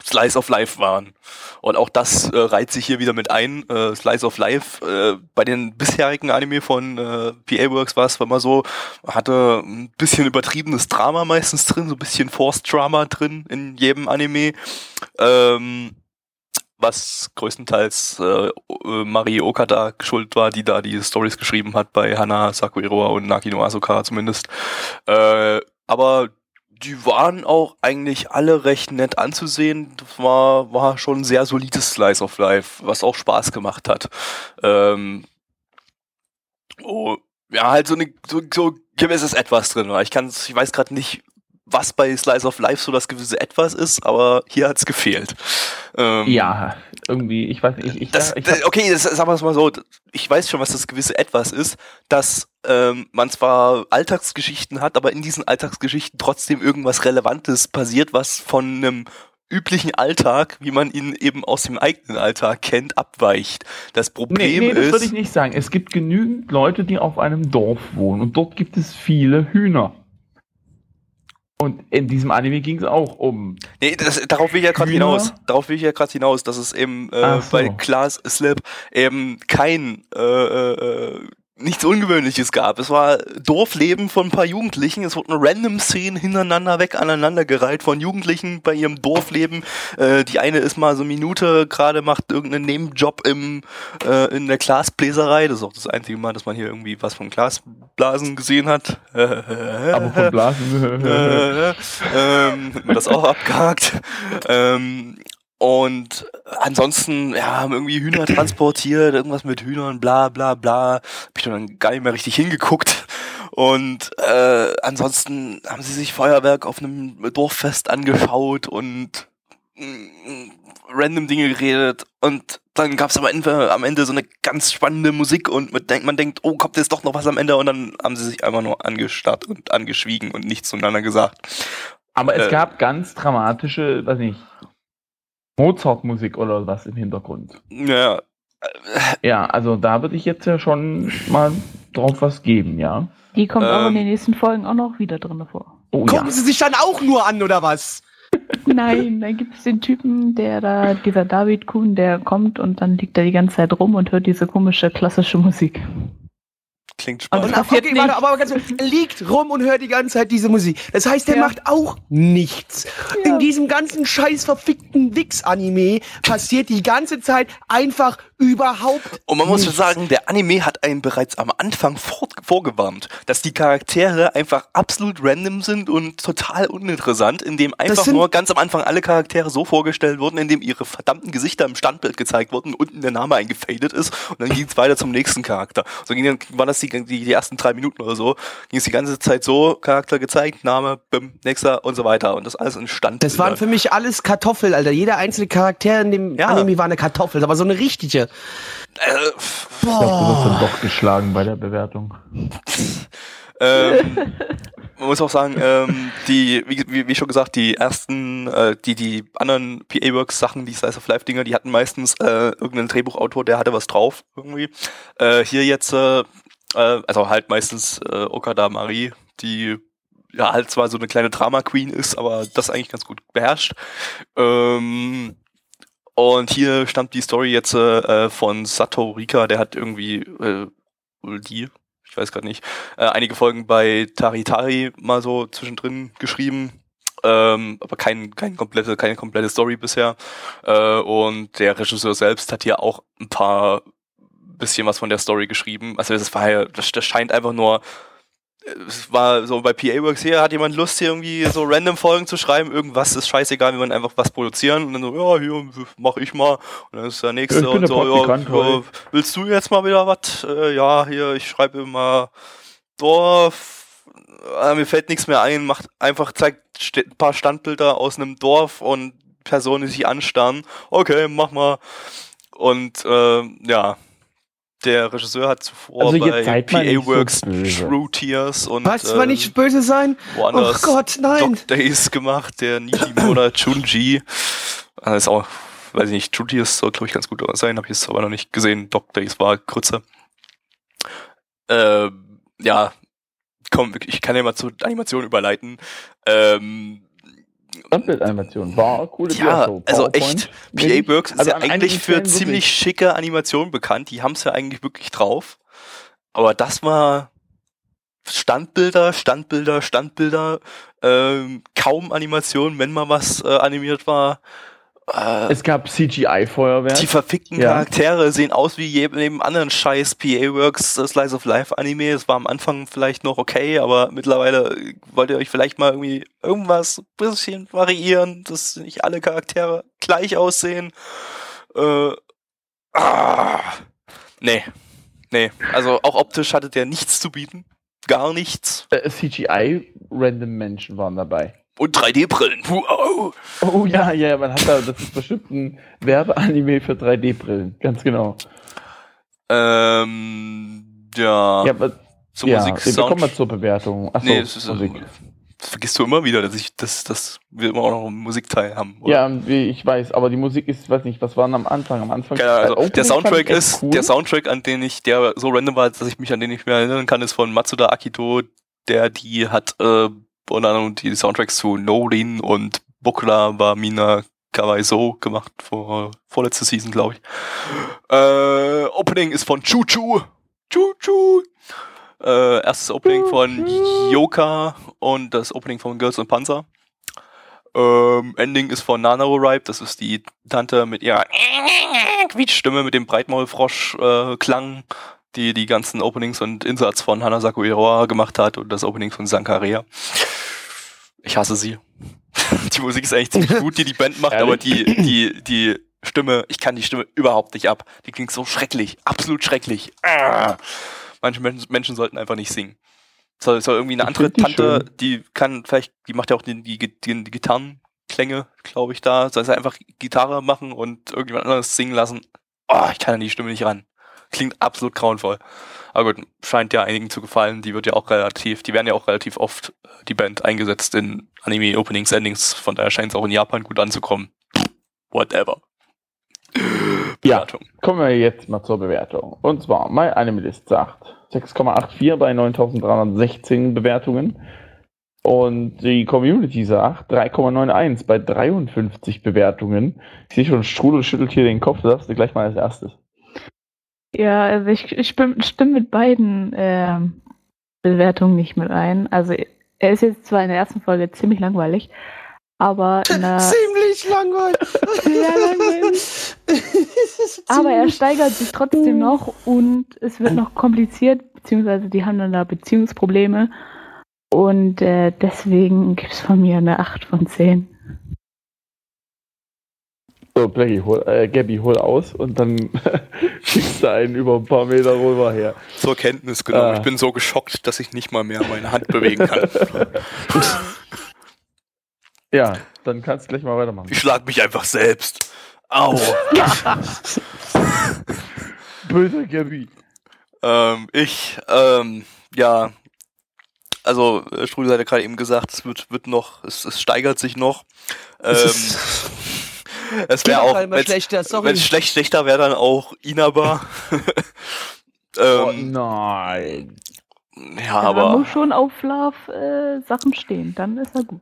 Slice of Life waren. Und auch das äh, reiht sich hier wieder mit ein. Äh, Slice of Life, äh, bei den bisherigen Anime von äh, PA Works war es immer so, hatte ein bisschen übertriebenes Drama meistens drin, so ein bisschen Forced Drama drin in jedem Anime. Ähm, was größtenteils äh, Marie Okada schuld war, die da die Stories geschrieben hat bei Hana Sakuiroa und Nakino Asuka zumindest. Äh, aber die waren auch eigentlich alle recht nett anzusehen. Das war, war schon ein sehr solides Slice of Life, was auch Spaß gemacht hat. Ähm, oh, ja, halt so, eine, so, so gewisses Etwas drin. Ich kann ich weiß gerade nicht, was bei Slice of Life so das gewisse Etwas ist, aber hier hat's gefehlt. Ähm, ja, irgendwie, ich weiß nicht. Ich, das, ich das, okay, das, sagen wir es mal so, ich weiß schon, was das gewisse Etwas ist, dass ähm, man zwar Alltagsgeschichten hat, aber in diesen Alltagsgeschichten trotzdem irgendwas Relevantes passiert, was von einem üblichen Alltag, wie man ihn eben aus dem eigenen Alltag kennt, abweicht. Das Problem nee, nee, das ist. Das würde ich nicht sagen. Es gibt genügend Leute, die auf einem Dorf wohnen und dort gibt es viele Hühner. Und in diesem Anime ging es auch um. Nee, das, darauf will ich ja gerade hinaus. Darauf will ich ja gerade hinaus, dass es eben äh, so. bei Class Slip eben kein äh, äh, nichts Ungewöhnliches gab. Es war Dorfleben von ein paar Jugendlichen. Es wurden random Szenen hintereinander weg aneinandergereiht von Jugendlichen bei ihrem Dorfleben. Äh, die eine ist mal so eine Minute gerade macht irgendeinen Nebenjob im äh, in der Glasbläserei. Das ist auch das einzige Mal, dass man hier irgendwie was von Glasblasen gesehen hat. [laughs] Aber von Blasen. ähm, hat man das auch abgehakt. Ähm, und ansonsten, ja, haben irgendwie Hühner transportiert, irgendwas mit Hühnern, bla bla bla. Hab ich dann gar nicht mehr richtig hingeguckt. Und äh, ansonsten haben sie sich Feuerwerk auf einem Dorffest angeschaut und mm, random Dinge geredet. Und dann gab's am Ende, am Ende so eine ganz spannende Musik und man denkt, man denkt, oh, kommt jetzt doch noch was am Ende? Und dann haben sie sich einfach nur angestarrt und angeschwiegen und nichts zueinander gesagt. Aber es äh, gab ganz dramatische, weiß nicht, Mozart-Musik oder was im Hintergrund. Ja. Ja, also da würde ich jetzt ja schon mal drauf was geben, ja. Die kommt ähm, aber in den nächsten Folgen auch noch wieder drin vor. Oh, Gucken ja. sie sich dann auch nur an, oder was? [laughs] Nein, dann gibt es den Typen, der da, dieser David Kuhn, der kommt und dann liegt er die ganze Zeit rum und hört diese komische klassische Musik. Klingt spannend. Und, okay, warte, aber ganz, er liegt rum und hört die ganze Zeit diese Musik. Das heißt, er ja. macht auch nichts. Ja. In diesem ganzen scheiß verfickten Wix-Anime passiert die ganze Zeit einfach überhaupt Und man muss nichts. sagen, der Anime hat einen bereits am Anfang vor, vorgewarnt, dass die Charaktere einfach absolut random sind und total uninteressant, indem einfach nur ganz am Anfang alle Charaktere so vorgestellt wurden, indem ihre verdammten Gesichter im Standbild gezeigt wurden, unten der Name eingefadet ist und dann ging es weiter zum nächsten Charakter. So ging dann, war das die, die, die ersten drei Minuten oder so, ging es die ganze Zeit so, Charakter gezeigt, Name, bim, nächster und so weiter und das alles in. Das waren für mich alles Kartoffel, Alter. Jeder einzelne Charakter in dem ja. Anime war eine Kartoffel, aber so eine richtige. Äh, ich glaube, du wirst dann doch geschlagen bei der Bewertung. [laughs] ähm, man muss auch sagen, ähm, die, wie, wie, wie schon gesagt, die ersten, äh, die, die anderen PA-Works-Sachen, die Slice of Life-Dinger, die hatten meistens äh, irgendeinen Drehbuchautor, der hatte was drauf irgendwie. Äh, hier jetzt, äh, äh also halt meistens äh, Okada Marie, die ja halt zwar so eine kleine Drama-Queen ist, aber das eigentlich ganz gut beherrscht. Ähm, und hier stammt die Story jetzt äh, von Sato Rika, der hat irgendwie, äh, die, ich weiß gerade nicht, äh, einige Folgen bei Tari Tari mal so zwischendrin geschrieben. Ähm, aber kein, kein komplette, keine komplette Story bisher. Äh, und der Regisseur selbst hat hier auch ein paar bisschen was von der Story geschrieben. Also das war ja, das, das scheint einfach nur es war so bei PA Works hier, hat jemand Lust hier irgendwie so random Folgen zu schreiben, irgendwas ist scheißegal, wenn man einfach was produzieren und dann so, ja, hier mach ich mal und dann ist der nächste und so, ja, ja, willst du jetzt mal wieder was? Äh, ja, hier, ich schreibe immer Dorf, äh, mir fällt nichts mehr ein, macht einfach, zeigt ein paar Standbilder aus einem Dorf und Personen, die sich anstarren. Okay, mach mal. Und äh, ja, der Regisseur hat zuvor also bei PA Works so True Tears und Was, äh, nicht böse sein? Oh Gott, nein. Dog Days gemacht, der Nishimura Chunji. Das ist auch weiß ich nicht, True Tears soll, glaube ich, ganz gut sein, habe ich jetzt aber noch nicht gesehen. Dog Days war kürzer. Ähm, ja, komm, ich kann ja mal zur Animation überleiten. Ähm, Standbildanimation war coole ja, Diashow. also echt, PA Works ist Also ja eigentlich für ziemlich schicke Animationen bekannt. Die haben es ja eigentlich wirklich drauf. Aber das war Standbilder, Standbilder, Standbilder, ähm, kaum Animationen, wenn mal was äh, animiert war. Äh, Es gab CGI-Feuerwerk. die verfickten Ja. Charaktere sehen aus wie jedem anderen scheiß PA Works äh, Slice of Life Anime. Es war am Anfang vielleicht noch okay, aber mittlerweile äh, wollt ihr euch vielleicht mal irgendwie irgendwas ein bisschen variieren, dass nicht alle Charaktere gleich aussehen. Äh, ah, nee. Nee. Also auch optisch hatte der nichts zu bieten. Gar nichts. Äh, CGI-Random Menschen waren dabei. Und 3D-Brillen. Wow. Oh ja, ja, ja, man hat da, das ist bestimmt ein Werbeanime für 3D-Brillen. Ganz genau. Ähm, ja. Ja, aber Zur ja, Musik, wir kommen mal Sound. zur Bewertung. Achso, Nee, es ist, Musik. das vergisst du immer wieder, dass ich, dass, dass wir immer auch noch einen Musikteil haben. oder? Ja, ich weiß, aber die Musik ist, weiß nicht, was waren am Anfang? Am Anfang. Ahnung, äh, also der fand Soundtrack ist, cool. der Soundtrack, an den ich, der so random war, dass ich mich an den nicht mehr erinnern kann, ist von Matsuda Akito, der die hat, äh, unter anderem die Soundtracks zu Norin und Bokura wa Mina Kawaiso gemacht, vor, vorletzte Season, glaube ich. Äh, Opening ist von Choo Choo. Choo Choo. Äh, erstes Opening von Yoka und das Opening von Girls und Panzer. Ähm, Ending ist von Nanaro Ripe, das ist die Tante mit ihrer Quietschstimme, mit dem Breitmaulfrosch-Klang, die die ganzen Openings und Insatz von Hanasaku Iroha gemacht hat und das Opening von Sankarea. Ich hasse sie. [laughs] die Musik ist eigentlich ziemlich [laughs] gut, die die Band macht, aber die, die, die Stimme, ich kann die Stimme überhaupt nicht ab. Die klingt so schrecklich, absolut schrecklich. Ah. Manche Menschen, Menschen sollten einfach nicht singen. Soll, soll irgendwie eine andere Tante, die kann vielleicht, die macht ja auch die, die, die, die Gitarrenklänge, glaube ich, da. Soll sie einfach Gitarre machen und irgendjemand anderes singen lassen. Oh, ich kann an die Stimme nicht ran. Klingt absolut grauenvoll. Aber gut, scheint ja einigen zu gefallen. Die wird ja auch relativ, die werden ja auch relativ oft, äh, die Band, eingesetzt in Anime-Openings, Endings. Von daher scheint es auch in Japan gut anzukommen. Whatever. Ja. Bewertung. Kommen wir jetzt mal zur Bewertung. Und zwar, My Anime List sagt 6,84 bei 9316 Bewertungen. Und die Community sagt 3,91 bei 53 Bewertungen. Ich sehe schon, Strudel schüttelt hier den Kopf, das darfst du gleich mal als erstes. Ja, also ich, ich stimme, stimme mit beiden ähm, Bewertungen nicht mit ein. Also er ist jetzt zwar in der ersten Folge ziemlich langweilig, aber in der [laughs] Ziemlich langweilig. langweilig. [laughs] Aber er steigert sich trotzdem noch und es wird noch kompliziert, beziehungsweise die haben dann da Beziehungsprobleme. Und äh, deswegen gibt es von mir eine 8 von 10. So, Blackie, hol, äh, Gabby, hol aus und dann [laughs] schickst du einen über ein paar Meter rüber her. Zur Kenntnis genommen. Ah. Ich bin so geschockt, dass ich nicht mal mehr meine Hand bewegen kann. [laughs] Ja, dann kannst du gleich mal weitermachen. Ich schlag mich einfach selbst. Au. [laughs] Böser Gabby. ähm, ich, ähm, ja, also äh, Strudel hat ja gerade eben gesagt, es wird, wird noch, es, es steigert sich noch. Ähm, Es wäre auch wenn es schlecht schlechter wäre, dann auch Inaba. [laughs] Oh ähm, nein. ja, Aber man aber muss schon auf Love-Sachen stehen, dann ist er gut.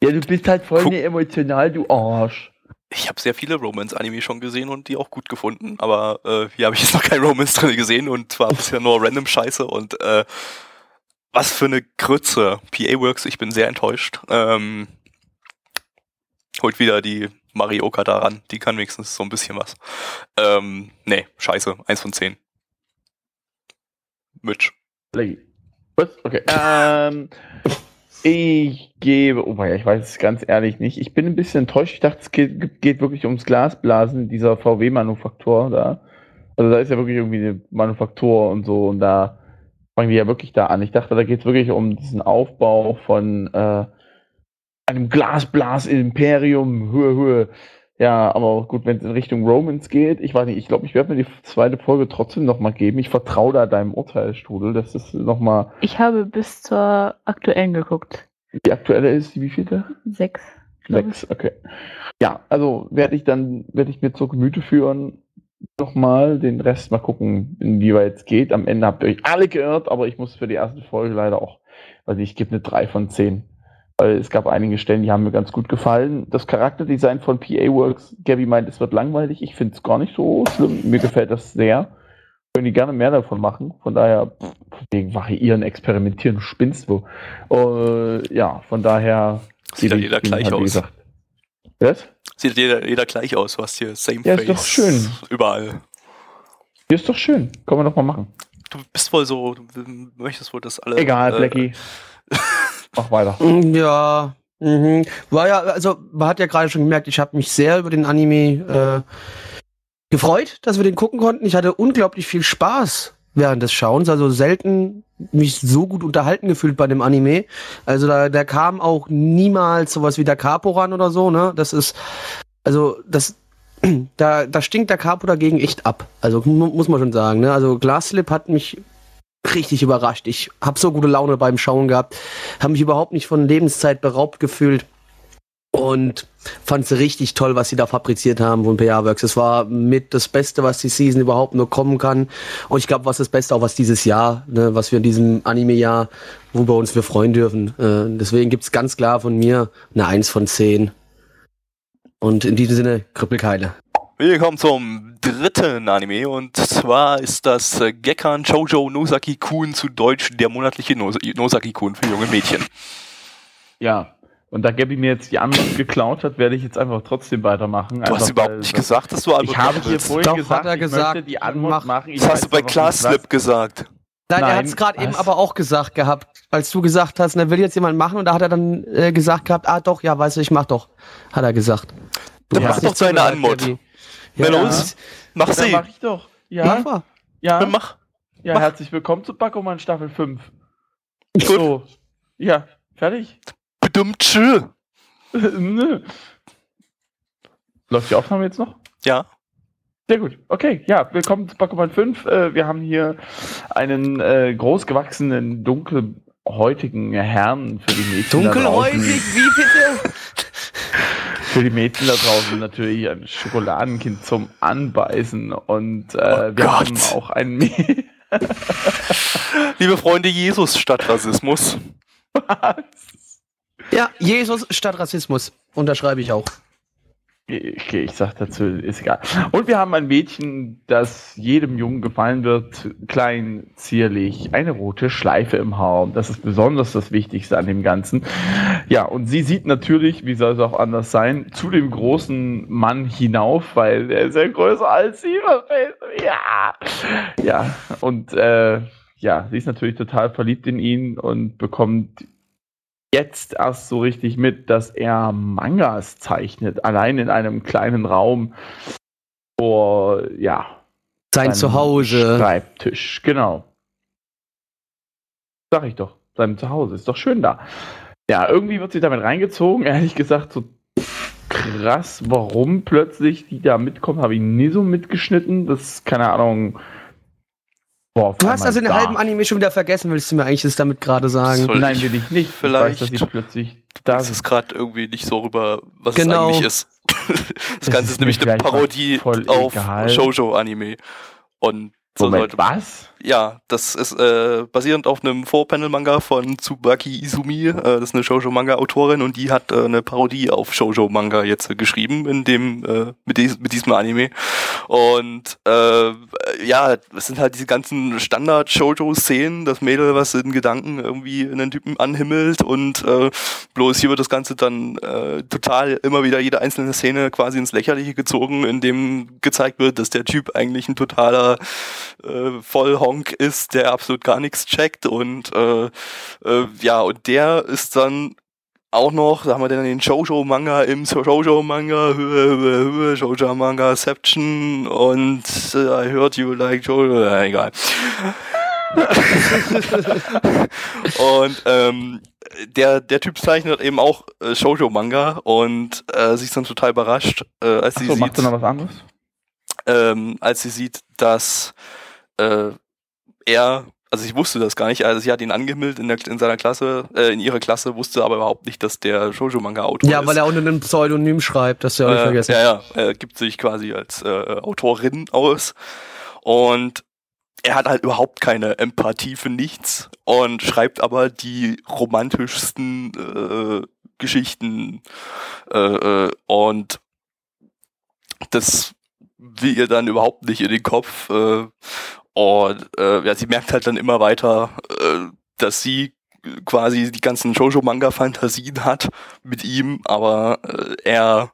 Ja, du bist halt voll Guck- ne emotional, du Arsch. ich habe sehr viele Romance-Anime schon gesehen und die auch gut gefunden. Aber äh, hier habe ich [laughs] jetzt noch kein Romance drin gesehen und zwar bisher [laughs] nur random Scheiße und äh, was für eine Grütze. PA Works, ich bin sehr enttäuscht. Ähm, holt wieder die Marioka da ran. Die kann wenigstens so ein bisschen was. Ähm, nee, scheiße. Eins von zehn. Mitch. Was? Okay. Ähm, ich gebe, oh mein, Gott, ich weiß es ganz ehrlich nicht. Ich bin ein bisschen enttäuscht. Ich dachte, es geht, geht wirklich ums Glasblasen dieser VW-Manufaktur da. Also da ist ja wirklich irgendwie eine Manufaktur und so und da fangen die ja wirklich da an. Ich dachte, da geht es wirklich um diesen Aufbau von äh, einem Glasblas-Imperium. Höhe, Höhe. Ja, aber gut, wenn es in Richtung Romans geht, ich weiß nicht, ich glaube, ich werde mir die zweite Folge trotzdem nochmal geben. Ich vertraue da deinem Urteil, Strudel. Das ist nochmal, Ich habe bis zur aktuellen geguckt. die aktuelle ist, die wievielte? Sechs. Sechs, okay. Ja, also werde ich dann, werde ich mir zur Gemüte führen. Nochmal den Rest mal gucken, inwieweit es geht. Am Ende habt ihr euch alle geirrt, aber ich muss für die erste Folge leider auch, also ich gebe eine 3 von 10. Weil es gab einige Stellen, die haben mir ganz gut gefallen. Das Charakterdesign von PA Works, Gabby meint, es wird langweilig. Ich finde es gar nicht so schlimm. Mir gefällt das sehr. Können die gerne mehr davon machen. Von daher, wegen variieren, experimentieren, spinnst wo. Äh, ja, von daher. Sieht ja die- jeder gleich halt, aus. gesagt- Was? Sieht jeder, jeder gleich aus. Du hast hier Same Ja, Face. ist doch schön. Überall. Hier ist doch schön. Können wir doch mal machen. Du bist wohl so, du möchtest wohl, dass alle. Egal, äh, Blackie. [laughs] Mach weiter. Mm, Ja. Mhm. War ja, also man hat ja gerade schon gemerkt, ich habe mich sehr über den Anime äh, gefreut, dass wir den gucken konnten. Ich hatte unglaublich viel Spaß während des Schauens, also selten mich so gut unterhalten gefühlt bei dem Anime. Also da, da kam auch niemals sowas wie der Capo ran oder so, ne? Das ist, also das, [clears throat] da, da stinkt der Capo dagegen echt ab. Also mu muss man schon sagen, ne? Also Glasslip hat mich richtig überrascht. Ich habe so gute Laune beim Schauen gehabt, habe mich überhaupt nicht von Lebenszeit beraubt gefühlt und fand es richtig toll, was sie da fabriziert haben von PR Works. Es war mit das Beste, was die Season überhaupt nur kommen kann. Und ich glaube, was das Beste auch was dieses Jahr, ne, was wir in diesem Anime-Jahr, wo wir uns wir freuen dürfen. Äh, deswegen gibt's ganz klar von mir eine 1 von 10. Und in diesem Sinne, Krüppelkeile. Wir kommen zum dritten Anime und zwar ist das äh, Gekkan Shoujo Nosaki Kun zu Deutsch der monatliche Nos Nosaki Kun für junge Mädchen. Ja. Und da Gabby mir jetzt die Antwort geklaut hat, werde ich jetzt einfach trotzdem weitermachen. Du hast überhaupt nicht gesagt, dass du Ich Antwort habe machen hier vorhin Doch, gesagt, er ich gesagt, möchte die Antwort mach- machen. Ich Das hast du bei Class gesagt. Nein, er Nein, hat es gerade eben aber auch gesagt gehabt, als du gesagt hast, na will jetzt jemand machen und da hat er dann äh, gesagt gehabt, ah doch, ja, weißt du, ich mach doch, hat er gesagt. Dann Ja. mach doch seine. Na Ja. los, mach Dann sie. mach ich doch. Ja, Mach ja, Dann mach. ja mach. herzlich willkommen zu Bakuman Staffel 5. Gut. So. Ja, fertig? Bedummt tschö. [laughs] Nö. Läuft die Aufnahme jetzt noch? Ja. Sehr gut. Okay, ja, willkommen zu Bakuman 5. Äh, wir haben hier einen äh, großgewachsenen, dunkelhäutigen Herrn für die da Dunkelhäutig, wie bitte? Für die Mädchen da draußen natürlich ein Schokoladenkind zum Anbeißen. Und äh, Oh wir Gott. haben auch ein Mädchen. [laughs] Liebe Freunde, Jesus statt Rassismus. Ja, Jesus statt Rassismus. Unterschreibe ich auch. Okay, ich sag dazu, ist egal. Und wir haben ein Mädchen, das jedem Jungen gefallen wird, klein, zierlich, eine rote Schleife im Haar. Das ist besonders das Wichtigste an dem Ganzen. Ja, und sie sieht natürlich, wie soll es auch anders sein, zu dem großen Mann hinauf, weil er ist ja größer als sie. Ja, ja, und äh, ja, sie ist natürlich total verliebt in ihn und bekommt jetzt erst so richtig mit, dass er Mangas zeichnet, allein in einem kleinen Raum vor, ja, Sein seinem Zuhause. Schreibtisch, genau. Sag ich doch, seinem Zuhause, ist doch schön da. Ja, irgendwie wird sie damit reingezogen, [laughs] ehrlich gesagt, so krass, warum plötzlich die da mitkommen, habe ich nie so mitgeschnitten, das ist, keine Ahnung. Boah, Du hast also den halben Anime schon wieder vergessen, willst du mir eigentlich das damit gerade sagen? Soll Nein, will ich nicht. vielleicht- Ich weiß, dass plötzlich Da ist es gerade irgendwie nicht so rüber, was Genau. es eigentlich ist. [laughs] Das Ganze ist ist nämlich eine Parodie auf. Shoujo-Anime. Und so Moment, sollte was? Ja, das ist äh, basierend auf einem Four-Panel-Manga von Tsubaki Izumi. Äh, das ist eine Shoujo-Manga-Autorin und die hat äh, eine Parodie auf Shoujo-Manga jetzt äh, geschrieben in dem äh, mit, dies, mit diesem Anime. Und äh, ja, es sind halt diese ganzen Standard-Shoujo-Szenen, das Mädel, was in Gedanken irgendwie einen Typen anhimmelt und äh, bloß hier wird das Ganze dann äh, total immer wieder jede einzelne Szene quasi ins Lächerliche gezogen, in dem gezeigt wird, dass der Typ eigentlich ein totaler äh, Vollhonk ist, der absolut gar nichts checkt und äh, äh, ja, und der ist dann auch noch, da haben wir dann den Shoujo-Manga im Shoujo-Manga, [laughs] Shoujo-Manga-Ception und äh, I heard you like Shoujo, äh, egal. [laughs] und ähm, der, der Typ zeichnet eben auch äh, Shoujo-Manga und äh, sie ist dann total überrascht, äh, als sie macht sieht, du noch was anderes? ähm, als sie sieht, dass äh, er, also ich wusste das gar nicht. Also sie hat ihn angemeldet in, der, in seiner Klasse, äh, in ihrer Klasse, wusste aber überhaupt nicht, dass der Shoujo-Manga-Autor Ja, ist. weil er unter einem Pseudonym schreibt, das ja auch nicht äh, vergessen. Ja, ja, er gibt sich quasi als äh, Autorin aus. Und er hat halt überhaupt keine Empathie für nichts und schreibt aber die romantischsten äh, Geschichten äh, äh, und das will ihr dann überhaupt nicht in den Kopf äh, und äh, ja, sie merkt halt dann immer weiter, äh, dass sie quasi die ganzen Shoujo-Manga-Fantasien hat mit ihm, aber äh, er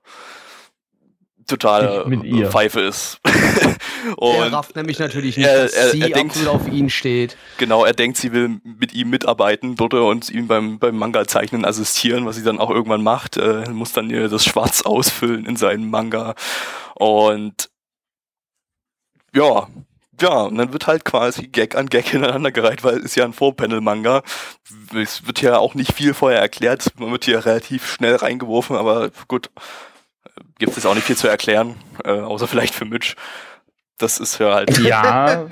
total mit ihr. Pfeife ist. [laughs] er und rafft nämlich natürlich nicht, er- dass er- sie er denkt- absolut auf ihn steht. genau, er denkt, sie will mit ihm mitarbeiten, würde uns ihm beim, beim Manga-Zeichnen assistieren, was sie dann auch irgendwann macht, äh, muss dann ihr das Schwarz [laughs] ausfüllen in seinen Manga. Und ja, ja, und dann wird halt quasi Gag an Gag [laughs] ineinander gereiht, weil es ist ja ein Vorpanel-Manga. Es wird ja auch nicht viel vorher erklärt, man wird hier relativ schnell reingeworfen, aber gut, gibt es auch nicht viel zu erklären, äh, außer vielleicht für Mitch. Das ist ja halt Ja,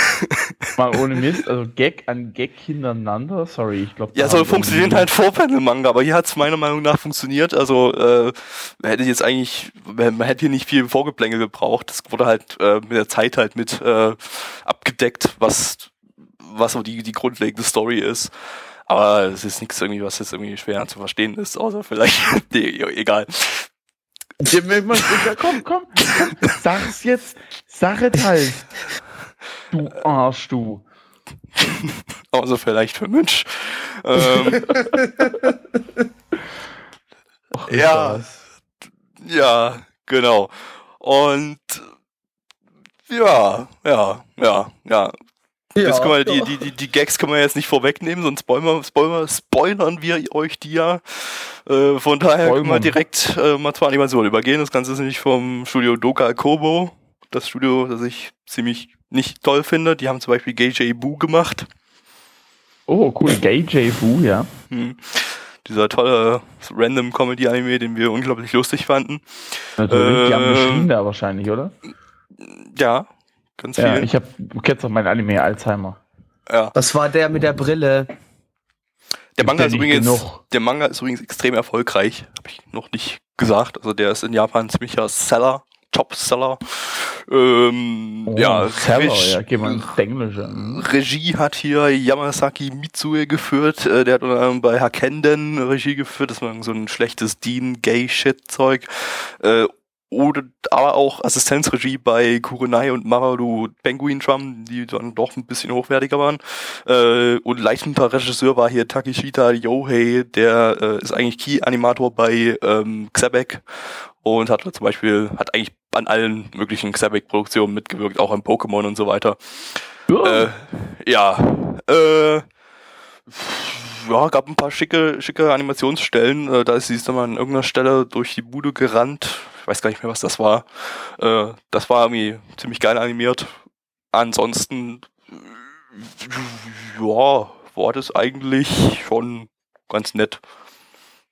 [laughs] mal ohne Mist, also Gag an Gag hintereinander, sorry, ich glaube. Ja, so funktionieren halt Vorpanel-Manga, aber hier hat es meiner Meinung nach funktioniert. Also äh, man hätte jetzt eigentlich, man hätte hier nicht viel Vorgeplänkel gebraucht. Das wurde halt äh, mit der Zeit halt mit äh, abgedeckt, was was so die, die grundlegende Story ist. Aber es ist nichts irgendwie, was jetzt irgendwie schwer zu verstehen ist, außer vielleicht, [laughs] nee, egal. Komm, komm, komm, sag's jetzt, sag es halt. Du Arsch, du. Außer vielleicht für Mensch. Ähm, Och, Ja. was. Ja, genau. Und ja, ja, ja, ja. Das können wir, die, die, die, die Gags können wir jetzt nicht vorwegnehmen, sonst spoilern, spoilern, spoilern wir euch die ja. Äh, von daher können wir Spoilern. direkt äh, mal zur Animation übergehen. Das Ganze ist nämlich vom Studio Doka Kobo. Das Studio, das ich ziemlich nicht toll finde. Die haben zum Beispiel Gay J Boo gemacht. Oh, cool, Gay J. Fu, ja. Hm. Dieser tolle Random Comedy Anime, den wir unglaublich lustig fanden. Natürlich, die haben eine Ähm, Schiene wahrscheinlich, oder? Ja, ganz Ja, viel. ich hab, du kennst doch mein Anime Alzheimer. ja. Das war der mit der Brille. Der Manga, ist ja übrigens, genug. der Manga ist übrigens extrem erfolgreich, habe ich noch nicht gesagt. Also der ist in Japan ein ziemlicher Seller, Top-Seller. Ähm, Oh, ja, Seller, Reg- ja, geh mal ins Englische. Regie hat hier Yamasaki Mitsue geführt. Äh, der hat unter anderem bei Hakenden Regie geführt. Das war so ein schlechtes Dean-Gay-Shit-Zeug. Oder aber auch Assistenzregie bei Kurenai und Mararu Penguin Drum, die dann doch ein bisschen hochwertiger waren. Äh, und leitender Regisseur war hier Takeshita Yohei, der äh, ist eigentlich Key-Animator bei ähm, Xebec und hat zum Beispiel, hat eigentlich an allen möglichen Xebec-Produktionen mitgewirkt, auch an Pokémon und so weiter. Äh, ja, äh, ja, gab ein paar schicke, schicke Animationsstellen. Äh, da ist sie dann mal an irgendeiner Stelle durch die Bude gerannt. Weiß gar nicht mehr, was das war. Äh, das war irgendwie ziemlich geil animiert. Ansonsten, äh, ja, war das eigentlich schon ganz nett.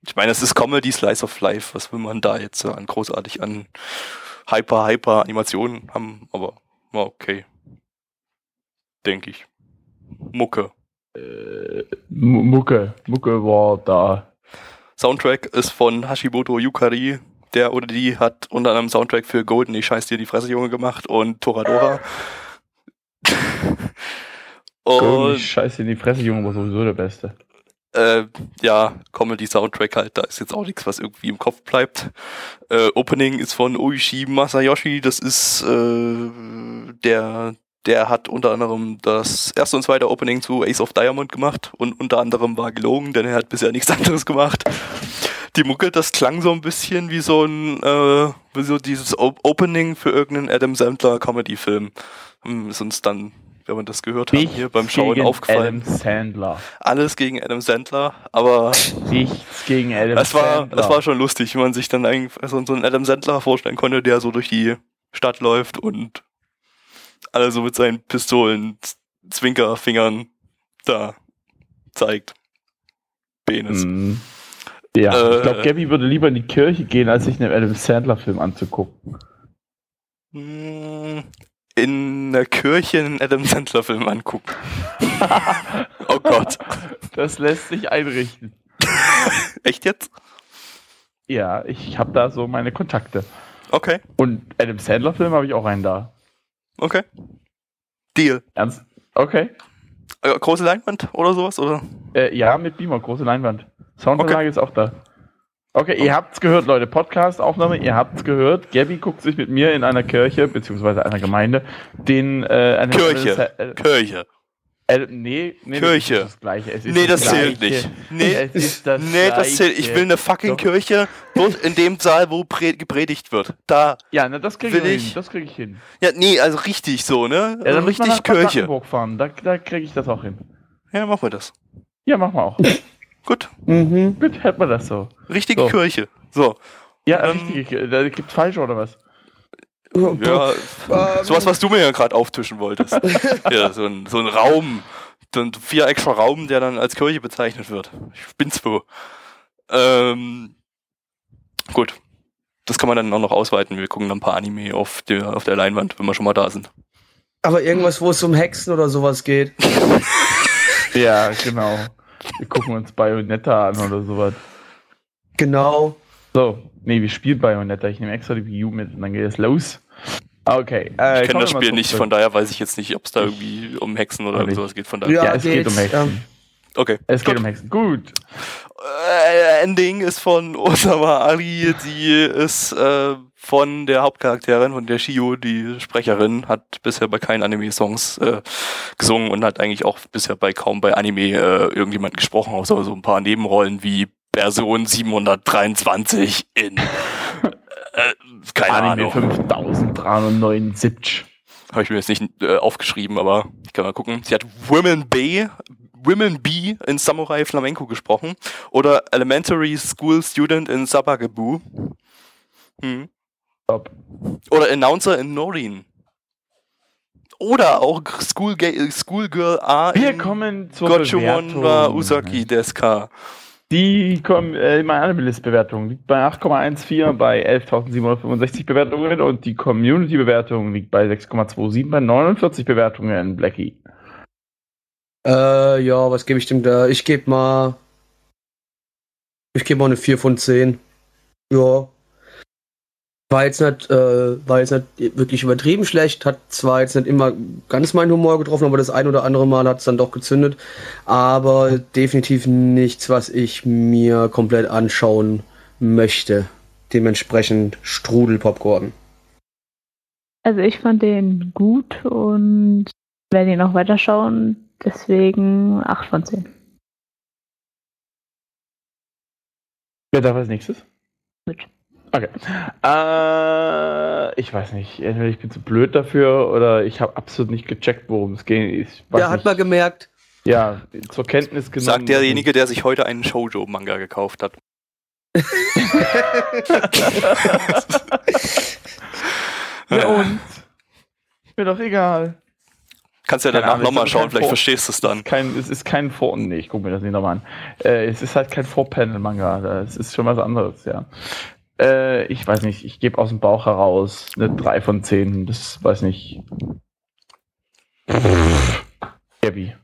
Ich meine, es ist Comedy Slice of Life. Was will man da jetzt äh, an großartig an Hyper, Hyper Animationen haben? Aber war okay. Denke ich. Mucke. M- Mucke, Mucke war da. Soundtrack ist von Hashimoto Yukari. Der oder die hat unter anderem Soundtrack für Golden, ich scheiß dir die Fresse, Junge, gemacht und Toradora. [laughs] Und und Scheiße in die Fresse, Junge, war sowieso der Beste. äh, ja, Comedy-Soundtrack halt, da ist jetzt auch nichts, was irgendwie im Kopf bleibt. Äh, Opening ist von Oishi Masayoshi, das ist äh, der, der hat unter anderem das erste und zweite Opening zu Ace of Diamond gemacht und unter anderem war gelogen, denn er hat bisher nichts [laughs] anderes gemacht. Die Mucke, das klang so ein bisschen wie so ein, äh, wie so dieses O- Opening für irgendeinen Adam Sandler Comedy-Film. Hm, Ist uns dann, wenn wir das gehört haben, hier beim Schauen gegen aufgefallen. Adam Sandler. Alles gegen Adam Sandler, aber Nichts gegen Adam das war, Sandler. das war schon lustig, wie man sich dann eigentlich so, so einen Adam Sandler vorstellen konnte, der so durch die Stadt läuft und alle so mit seinen Pistolen, Zwinkerfingern da zeigt. Penis. Mhm. Ja, Äh, ich glaube, Gabby würde lieber in die Kirche gehen, als sich einen Adam Sandler-Film anzugucken. Hm, in einer Kirche einen Adam Sandler Film angucken. [laughs] oh Gott. Das lässt sich einrichten. [laughs] Echt jetzt? Ja, ich habe da so meine Kontakte. Okay, Und Adam Sandler Film habe ich auch einen da. okay. Deal. Ernst? Okay. Äh, große Leinwand oder sowas? Oder? Äh, ja, mit Beamer, große Leinwand. Soundanlage ist auch da. Okay, ihr habt's gehört, Leute. Podcast-Aufnahme, ihr habt's gehört. Gabby guckt sich mit mir in einer Kirche, beziehungsweise einer Gemeinde, den, äh, eine, Kirche. Äh, Kirche. äh, nee, nee, Kirche. Das, ist das Gleiche. Es ist Nee, das Gleiche. zählt nicht. Nee, Es ist das nee, das zählt. Ich will eine fucking Doch. Kirche dort in dem Saal, wo pre gepredigt wird. Da. Ja, na, das kriege ich, ich- hin. Das kriege ich hin. Ja, nee, also richtig so, ne? Ja, dann müssen wir richtig nach Kirche. Fahren. Da, da kriege ich das auch hin. Ja, machen wir das. Ja, machen wir auch. Gut. Mhm. Gut, hätten wir das so. Richtige So. Kirche. So. Ja, Ähm, richtig. Da gibt's falsch oder was? Ja, Ähm, sowas, was du mir ja gerade auftischen wolltest. [laughs] ja, so ein, so ein Raum. So ein viereckiger Raum, der dann als Kirche bezeichnet wird. Ich bin's wo. Ähm, gut. Das kann man dann auch noch ausweiten. Wir gucken dann ein paar Anime auf der, auf der Leinwand, wenn wir schon mal da sind. Aber irgendwas, wo es um Hexen oder sowas geht. [laughs] Ja, genau. Wir gucken uns Bayonetta an oder sowas. Genau. So, nee, wir spielen Bayonetta. Ich nehme extra die Wii U mit und dann geht es los. Okay, äh, Ich kenne das Spiel nicht, von daher weiß ich jetzt nicht, ob es da irgendwie um Hexen oder irgend sowas geht. Von daher. Ja, Ja, es geht um Hexen. ja. Okay. Es geht Gut. um Hexen. Gut. Äh, Ending ist von [laughs] Osama Ali, die ist äh, von der Hauptcharakterin, von der Shio, die Sprecherin, hat bisher bei keinen Anime-Songs äh, gesungen und hat eigentlich auch bisher bei kaum bei Anime äh, irgendjemand gesprochen, außer so ein paar Nebenrollen wie Person 723 in äh, keine Anime Ahnung. 5379. Habe ich mir jetzt nicht äh, aufgeschrieben, aber ich kann mal gucken. Sie hat Women B, Women B in Samurai Flamenco gesprochen oder Elementary School Student in Sabagabu. Hm. Top. Oder Announcer in Norin. Oder auch School Schoolgirl A Wir in kommen zur Gochumon wa Bewertung. Usaki Deska. Die kommen, äh, meine Anime-List-Bewertung liegt bei 8,14 bei 11.765 Bewertungen und die Community-Bewertung liegt bei 6,27 bei 49 Bewertungen, Blackie. Äh, ja, was gebe ich dem da? Ich gebe mal. Ich gebe mal eine 4 von 10. Ja. War jetzt nicht, äh, war jetzt nicht wirklich übertrieben schlecht, hat zwar jetzt nicht immer ganz meinen Humor getroffen, aber das ein oder andere Mal hat es dann doch gezündet. Aber definitiv nichts, was ich mir komplett anschauen möchte. Dementsprechend Strudel-Popcorn. Also ich fand den gut und werde ihn auch weiterschauen. Deswegen 8 von 10. Wer darf als nächstes? Mitch. Okay. Äh, ich weiß nicht. Entweder ich bin zu blöd dafür oder ich habe absolut nicht gecheckt, worum es geht. Ich weiß Ja, hat nicht. man gemerkt. Ja, zur Kenntnis genommen. Sagt derjenige, der sich heute einen Shoujo-Manga gekauft hat. [laughs] Ja, und? Mir doch egal. Kannst ja danach nochmal schauen, vielleicht Vor- verstehst du es dann. Kein, es ist kein Vor... Nee, ich gucke mir das nicht nochmal an. Äh, es ist halt kein Vor-Panel-Manga. Es ist schon was anderes, ja. Äh, ich weiß nicht, ich gebe aus dem Bauch heraus eine 3 von 10. Das weiß nicht. Gabby.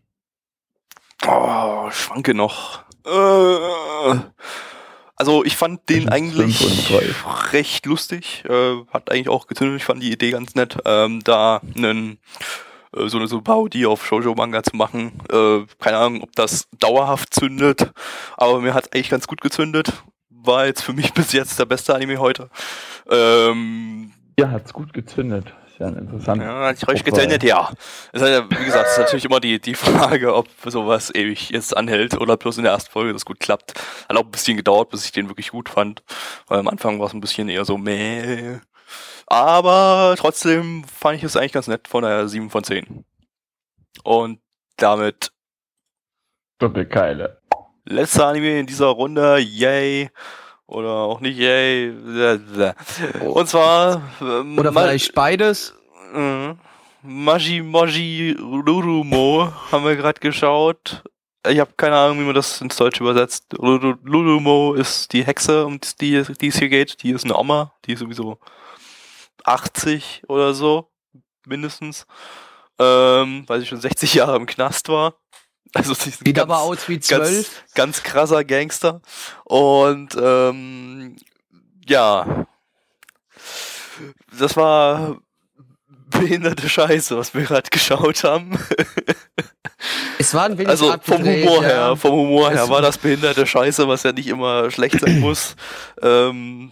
Oh, schwanke noch. Äh, also ich fand den Zwischen eigentlich recht lustig. Äh, hat eigentlich auch gezündet. Ich fand die Idee ganz nett, ähm, da einen äh, so eine so Parodie auf Shoujo-Manga zu machen. Äh, keine Ahnung, ob das dauerhaft zündet, aber mir hat eigentlich ganz gut gezündet. War jetzt für mich [laughs] bis jetzt der beste Anime heute. Ähm, Ja, hat's gut gezündet. Ist ja interessant. ja, hat Wobei- gezündet, ja. Es ist halt, wie gesagt, es ist natürlich immer die, die Frage, ob sowas ewig jetzt anhält oder bloß in der ersten Folge das gut klappt. Hat auch ein bisschen gedauert, bis ich den wirklich gut fand. Weil am Anfang war es ein bisschen eher so meh. Aber trotzdem fand ich es eigentlich ganz nett von der 7 von 10. Und damit Doppelkeile. Letzter Anime in dieser Runde, yay. Oder auch nicht yay. Und zwar ähm, Oder vielleicht beides. Mhm. Maji Moji Rurumo haben wir gerade geschaut. Ich habe keine Ahnung, wie man das ins Deutsche übersetzt. Rurumo ist die Hexe, um die, die es hier geht. Die ist eine Oma. Die ist sowieso 80 oder so. mindestens. Ähm, weil sie schon 60 Jahre im Knast war. Also Sieht ganz, aber aus wie ganz, zwölf. ganz krasser Gangster. Und ähm, ja, das war behinderte Scheiße, was wir gerade geschaut haben. [laughs] Es war ein wenig Also vom Humor ja. her, vom Humor her war das behinderte Scheiße, was ja nicht immer schlecht sein [clears throat] muss. Ähm,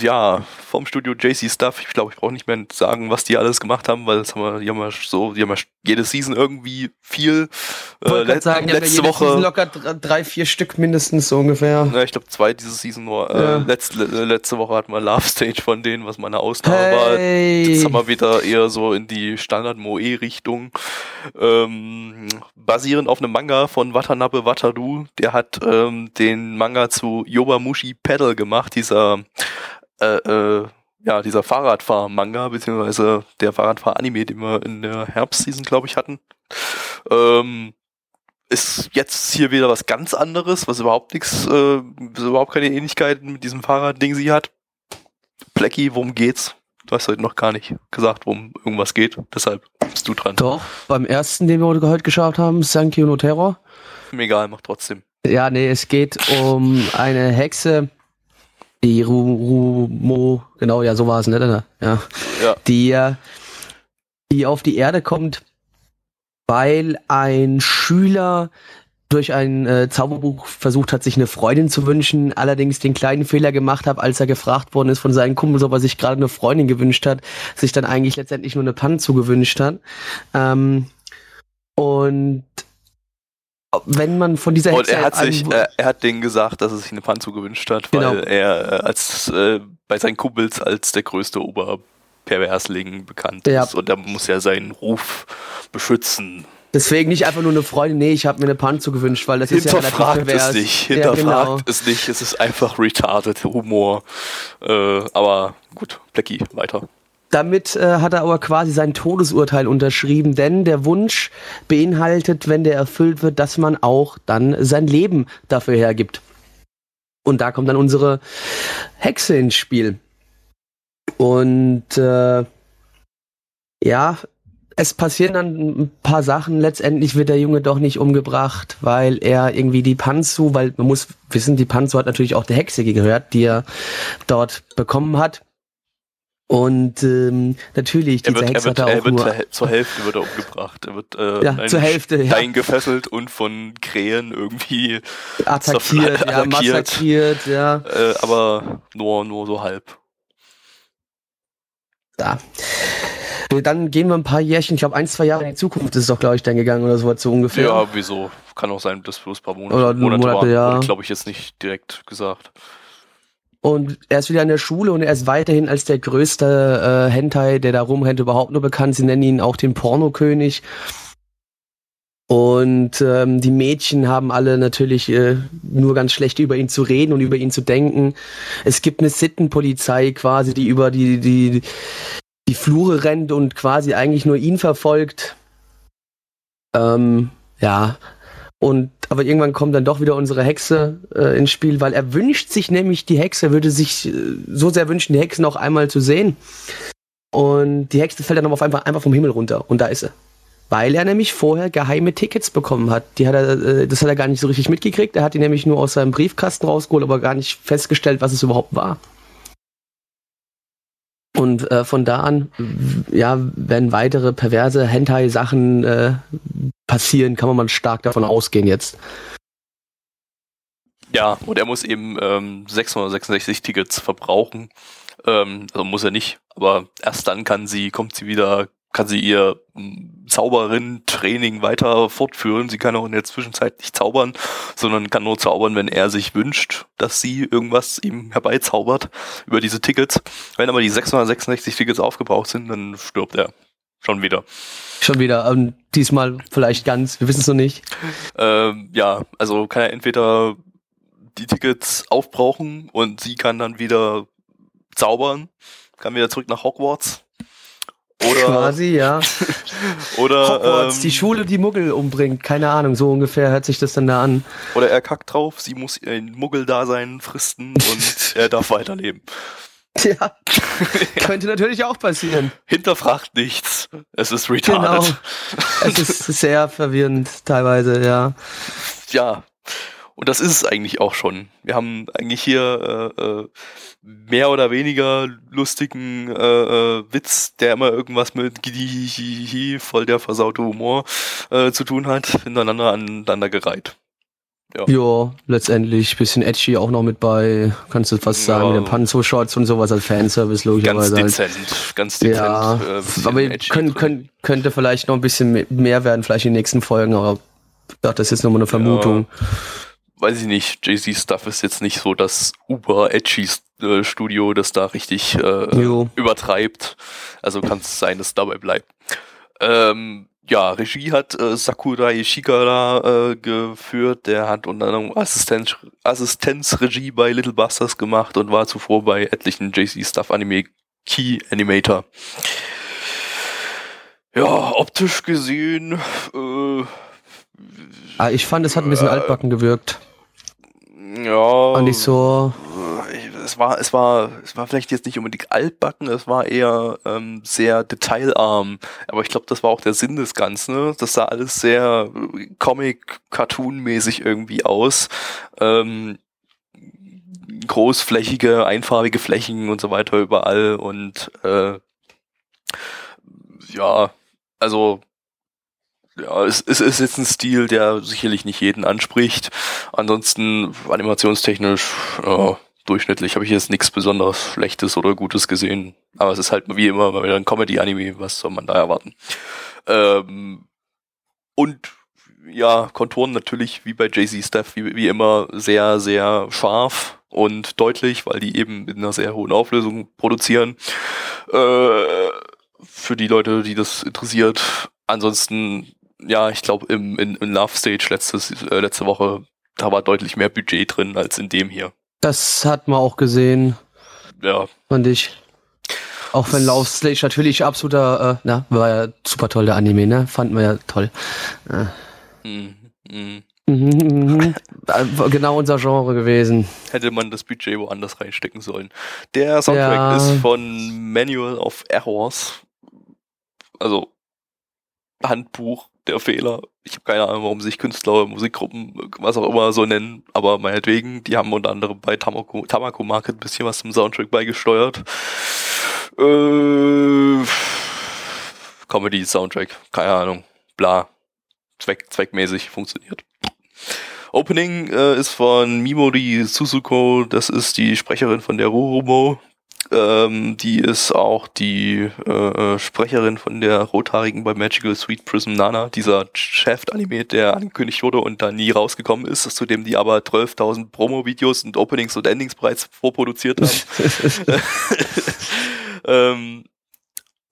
ja, vom Studio JC Stuff. Ich glaube, ich brauche nicht mehr sagen, was die alles gemacht haben, weil das haben wir, die haben wir so, die haben wir jede Season irgendwie viel. Äh, let- sagen, die haben ja letzte jede Season Woche. locker dr- drei, vier Stück mindestens so ungefähr. Ja, ich glaube zwei diese Season nur. Äh, Ja. letzte, letzte Woche hatten wir Love Stage von denen, was mal eine Ausnahme war. Hey. Jetzt haben wir wieder eher so in die Standard-Moe-Richtung. Ähm, basierend auf einem Manga von Watanabe Wataru. Der hat ähm, den Manga zu Yobamushi Pedal gemacht, dieser äh, äh, ja, dieser Fahrradfahr-Manga, beziehungsweise der Fahrradfahr-Anime, den wir in der Herbstseason, glaube ich, hatten. Ähm, ist jetzt hier wieder was ganz anderes, was überhaupt nichts, äh, überhaupt keine Ähnlichkeiten mit diesem Fahrradding sie hat. Blackie, worum geht's? Du hast heute noch gar nicht gesagt, worum irgendwas geht. Deshalb bist du dran. Doch, beim ersten, den wir heute geschaut haben, Sankyo no Terror. Mir egal, mach trotzdem. Ja, nee, es geht um eine Hexe, die Ru Rumo, genau, ja, so war es, ne? Ja. Ja. Die, äh, die auf die Erde kommt, weil ein Schüler durch ein äh, Zauberbuch versucht hat, sich eine Freundin zu wünschen, allerdings den kleinen Fehler gemacht hat, als er gefragt worden ist von seinen Kumpels, ob er sich gerade eine Freundin gewünscht hat, sich dann eigentlich letztendlich nur eine Panzu gewünscht hat. Ähm, und wenn man von dieser Und er hat sich, äh, er hat denen gesagt, dass er sich eine Panzu gewünscht hat, weil Genau. er äh, als äh, bei seinen Kumpels als der größte Oberperversling bekannt Ja. ist und er muss ja seinen Ruf beschützen. Deswegen nicht einfach nur eine Freundin, nee, ich habe mir eine Panzu gewünscht, weil das ist ja Hinterfragt relativ pervers. es nicht, Ja, hinterfragt genau. es nicht, es ist einfach retarded Humor. Äh, aber gut, Blackie, weiter. Damit äh, hat er aber quasi sein Todesurteil unterschrieben, denn der Wunsch beinhaltet, wenn der erfüllt wird, dass man auch dann sein Leben dafür hergibt. Und da kommt dann unsere Hexe ins Spiel. Und äh, ja, es passieren dann ein paar Sachen. Letztendlich wird der Junge doch nicht umgebracht, weil er irgendwie die Panzu, weil man muss wissen, die Panzu hat natürlich auch der Hexe gehört, die er dort bekommen hat. Und ähm, natürlich, Er diese wird, er Hexe wird, hat er er wird nur... zur, zur Hälfte wird er umgebracht. Er wird äh, Ja, zur Hälfte, ja. Gefesselt und von Krähen irgendwie, attackiert, ja, attackiert. massakriert, ja. äh, aber nur, nur so halb. Da. Dann gehen wir ein paar Jährchen, ich glaube ein, zwei Jahre in die Zukunft ist es doch, glaube ich, dann gegangen oder so, so ungefähr. Ja, wieso? Kann auch sein, dass bloß ein paar Monate, Oder Monate, Monate, waren. ja. Glaube ich, jetzt nicht direkt gesagt. Und er ist wieder in der Schule und er ist weiterhin als der größte äh, Hentai, der da rumrennt, überhaupt nur bekannt. Sie nennen ihn auch den Pornokönig. Und ähm, die Mädchen haben alle natürlich äh, nur ganz schlecht über ihn zu reden und über ihn zu denken. Es gibt eine Sittenpolizei quasi, die über die, die, die Flure rennt und quasi eigentlich nur ihn verfolgt. Ähm, ja. Und aber irgendwann kommt dann doch wieder unsere Hexe äh, ins Spiel, weil er wünscht sich nämlich die Hexe, würde sich äh, so sehr wünschen, die Hexe noch einmal zu sehen. Und die Hexe fällt dann auf einfach, einfach vom Himmel runter und da ist sie. Weil er nämlich vorher geheime Tickets bekommen hat. Die hat er, äh, das hat er gar nicht so richtig mitgekriegt. Er hat die nämlich nur aus seinem Briefkasten rausgeholt, aber gar nicht festgestellt, was es überhaupt war. Und äh, von da an, ja, wenn weitere perverse Hentai-Sachen äh, passieren, kann man stark davon ausgehen jetzt. Ja, und er muss eben ähm, 666 Tickets verbrauchen. Ähm, also muss er nicht, aber erst dann kann sie, kommt sie wieder, kann sie ihr m, Zauberin-Training weiter fortführen. Sie kann auch in der Zwischenzeit nicht zaubern, sondern kann nur zaubern, wenn er sich wünscht, dass sie irgendwas ihm herbeizaubert über diese Tickets. Wenn aber die 666 Tickets aufgebraucht sind, dann stirbt er. Schon wieder. Schon wieder, ähm, diesmal vielleicht ganz, wir wissen es noch nicht. Ähm, ja, also kann er entweder die Tickets aufbrauchen und sie kann dann wieder zaubern, kann wieder zurück nach Hogwarts. Oder, Quasi, ja. [laughs] oder, Hogwarts, ähm, die Schule, die Muggel umbringt, keine Ahnung, so ungefähr hört sich das dann da an. oder er kackt drauf, sie muss ein Muggeldasein fristen und [laughs] er darf weiterleben. Ja, könnte natürlich auch passieren. Hinterfragt nichts. Es ist Genau. retarded. Es ist sehr verwirrend teilweise, ja. Ja. Und das ist es eigentlich auch schon. Wir haben eigentlich hier äh, äh, mehr oder weniger lustigen äh, äh, Witz, der immer irgendwas mit Gidihihihi, voll der versaute Humor äh, zu tun hat, hintereinander aneinander gereiht. Jo, letztendlich bisschen edgy auch noch mit bei, kannst du fast sagen, Ja. mit den Panzo-Shots und sowas als Fanservice Ganz logischerweise. halt. dezent, ganz dezent. Ja, äh, aber können, können, könnte vielleicht noch ein bisschen me- mehr werden, vielleicht in den nächsten Folgen, aber ich dachte, das ist jetzt nur mal eine Vermutung. Weiß ich nicht, Jay-Z Stuff ist jetzt nicht so das uber edgy äh, das da richtig äh, übertreibt. Also kann es sein, dass es dabei bleibt. Ähm, ja, Regie hat äh, Sakurai Shikara äh, geführt. Der hat unter anderem Assistenz, Assistenzregie bei Little Busters gemacht und war zuvor bei etlichen Jay-Z Stuff Anime Key Animator. Ja, optisch gesehen, äh, Ah, ich fand, es hat ein bisschen Äh, altbacken gewirkt. ja. Fand ich so, es war, es war, es war vielleicht jetzt nicht unbedingt altbacken, es war eher ähm, sehr detailarm. Aber ich glaube, das war auch der Sinn des Ganzen. Ne? Das sah alles sehr äh, Comic-Cartoon-mäßig irgendwie aus. Ähm, großflächige, einfarbige Flächen und so weiter überall und äh, ja, also ja, es, es ist jetzt ein Stil, der sicherlich nicht jeden anspricht. Ansonsten animationstechnisch ja, durchschnittlich habe ich jetzt nichts besonders Schlechtes oder Gutes gesehen. Aber es ist halt wie immer mal ein Comedy-Anime, was soll man da erwarten? Ähm, und ja, Konturen natürlich wie bei Jay-Z Stuff wie, wie immer sehr, sehr scharf und deutlich, weil die eben in einer sehr hohen Auflösung produzieren. Äh, für die Leute, die das interessiert. Ansonsten, ja, ich glaube im in, in Love Stage letztes, äh, letzte Woche, da war deutlich mehr Budget drin als in dem hier. das hat man auch gesehen, Ja, fand ich. Auch wenn Love Stage natürlich absoluter, äh, na, war ja super toll, der Anime, ne? Fanden wir ja toll. mm, mm. Mhm, mhm. [laughs] Äh, genau unser Genre gewesen. hätte man das Budget woanders reinstecken sollen. Der Soundtrack Ja. ist von Manual of Errors. Also Handbuch der Fehler. Ich habe keine Ahnung, warum sich Künstler, Musikgruppen, was auch immer so nennen, aber meinetwegen, die haben unter anderem bei Tamako, Tamako Market ein bisschen was zum Soundtrack beigesteuert. Äh, Comedy-Soundtrack, keine Ahnung, bla. Zweck, zweckmäßig funktioniert. Opening äh, ist von Mimori Suzuko, das ist die Sprecherin von der Rurumo. Ähm, die ist auch die äh, Sprecherin von der Rothaarigen bei Magical Sweet Prism Nana, dieser Shaft-Anime, der angekündigt wurde und da nie rausgekommen ist, zu dem die aber 12.000 Promo-Videos und Openings und Endings bereits vorproduziert haben. [laughs] [laughs] ähm,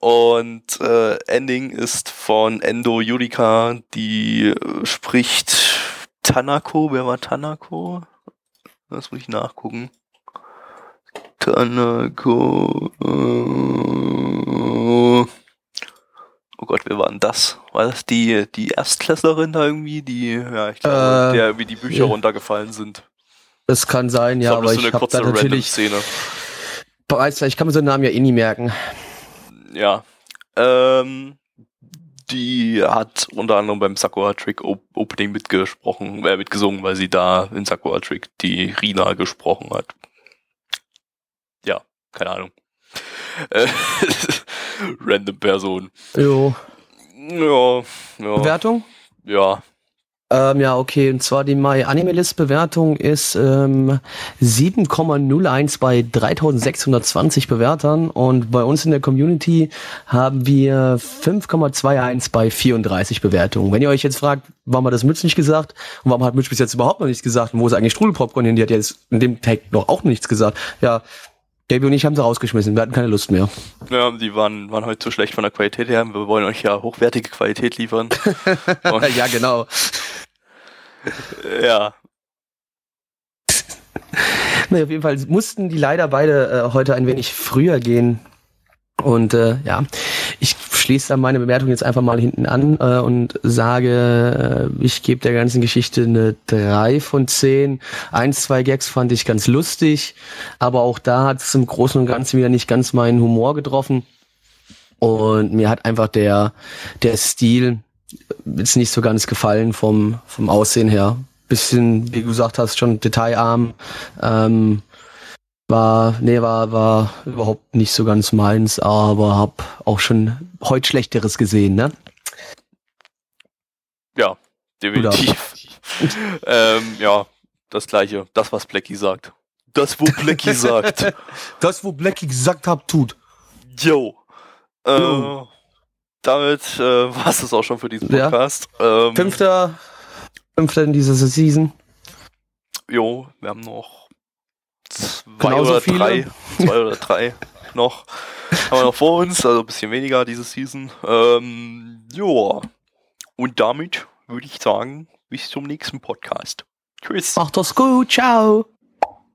und äh, Ending ist von Endo Yurika, die äh, spricht Tanako. Wer war Tanako? Das muss ich nachgucken. Tanako. Äh, oh Gott, wer war denn das? War das die, die Erstklässlerin da irgendwie, die, ja, ich glaube, Äh, der irgendwie die Bücher ja. runtergefallen sind. Das kann sein, ja, aber bloß ich habe da natürlich Szene. bereits, ich kann mir so einen Namen ja eh nie merken. Ja. Ähm, die hat unter anderem beim Sakura Trick Op Opening mitgesprochen, äh, mitgesungen, weil sie da in Sakura Trick die Rina gesprochen hat. Keine Ahnung. Äh, [laughs] random Person. Jo. Ja, ja, Bewertung? ja. Ähm, ja, okay. Und zwar die My Anime List Bewertung ist ähm, 7,01 bei 3620 Bewertern und bei uns in der Community haben wir 5,21 bei 34 Bewertungen. Wenn ihr euch jetzt fragt, warum hat das Mütz nicht gesagt und warum hat Mütz bis jetzt überhaupt noch nichts gesagt und wo ist eigentlich Strudelpopcorn hin, die hat jetzt in dem Tag noch auch nichts gesagt. Ja, Gaby und ich haben sie rausgeschmissen, wir hatten keine Lust mehr. Ja, die waren, waren heute zu schlecht von der Qualität her. Wir wollen euch ja hochwertige Qualität liefern. [laughs] Ja, genau. ja, Nee, auf jeden Fall mussten die leider beide äh, heute ein wenig früher gehen. Und äh, ja, schließe dann meine Bewertung jetzt einfach mal hinten an äh, und sage, äh, ich gebe der ganzen Geschichte eine 3 von 10. Eins, zwei Gags fand ich ganz lustig, aber auch da hat es im Großen und Ganzen wieder nicht ganz meinen Humor getroffen. Und mir hat einfach der, der Stil jetzt nicht so ganz gefallen vom, vom Aussehen her. Bisschen, wie du gesagt hast, schon detailarm. Ähm, war, nee, war, war überhaupt nicht so ganz meins, aber hab auch schon heute Schlechteres gesehen, ne? Ja, definitiv. [laughs] ähm, ja, das gleiche. Das, was Blackie sagt. Das, wo Blackie [laughs] sagt. Das, wo Blackie gesagt hat, tut. Yo. Äh, Jo. damit äh, war es das auch schon für diesen Ja. Podcast. Ähm, Fünfter, fünfter in dieser Season. Jo, wir haben noch zwei Genauso oder viele. drei. Zwei oder drei [laughs] noch. Haben wir noch vor uns, also ein bisschen weniger diese Season. Ähm, ja. Und damit würde ich sagen, bis zum nächsten Podcast. Tschüss. Macht das gut, ciao.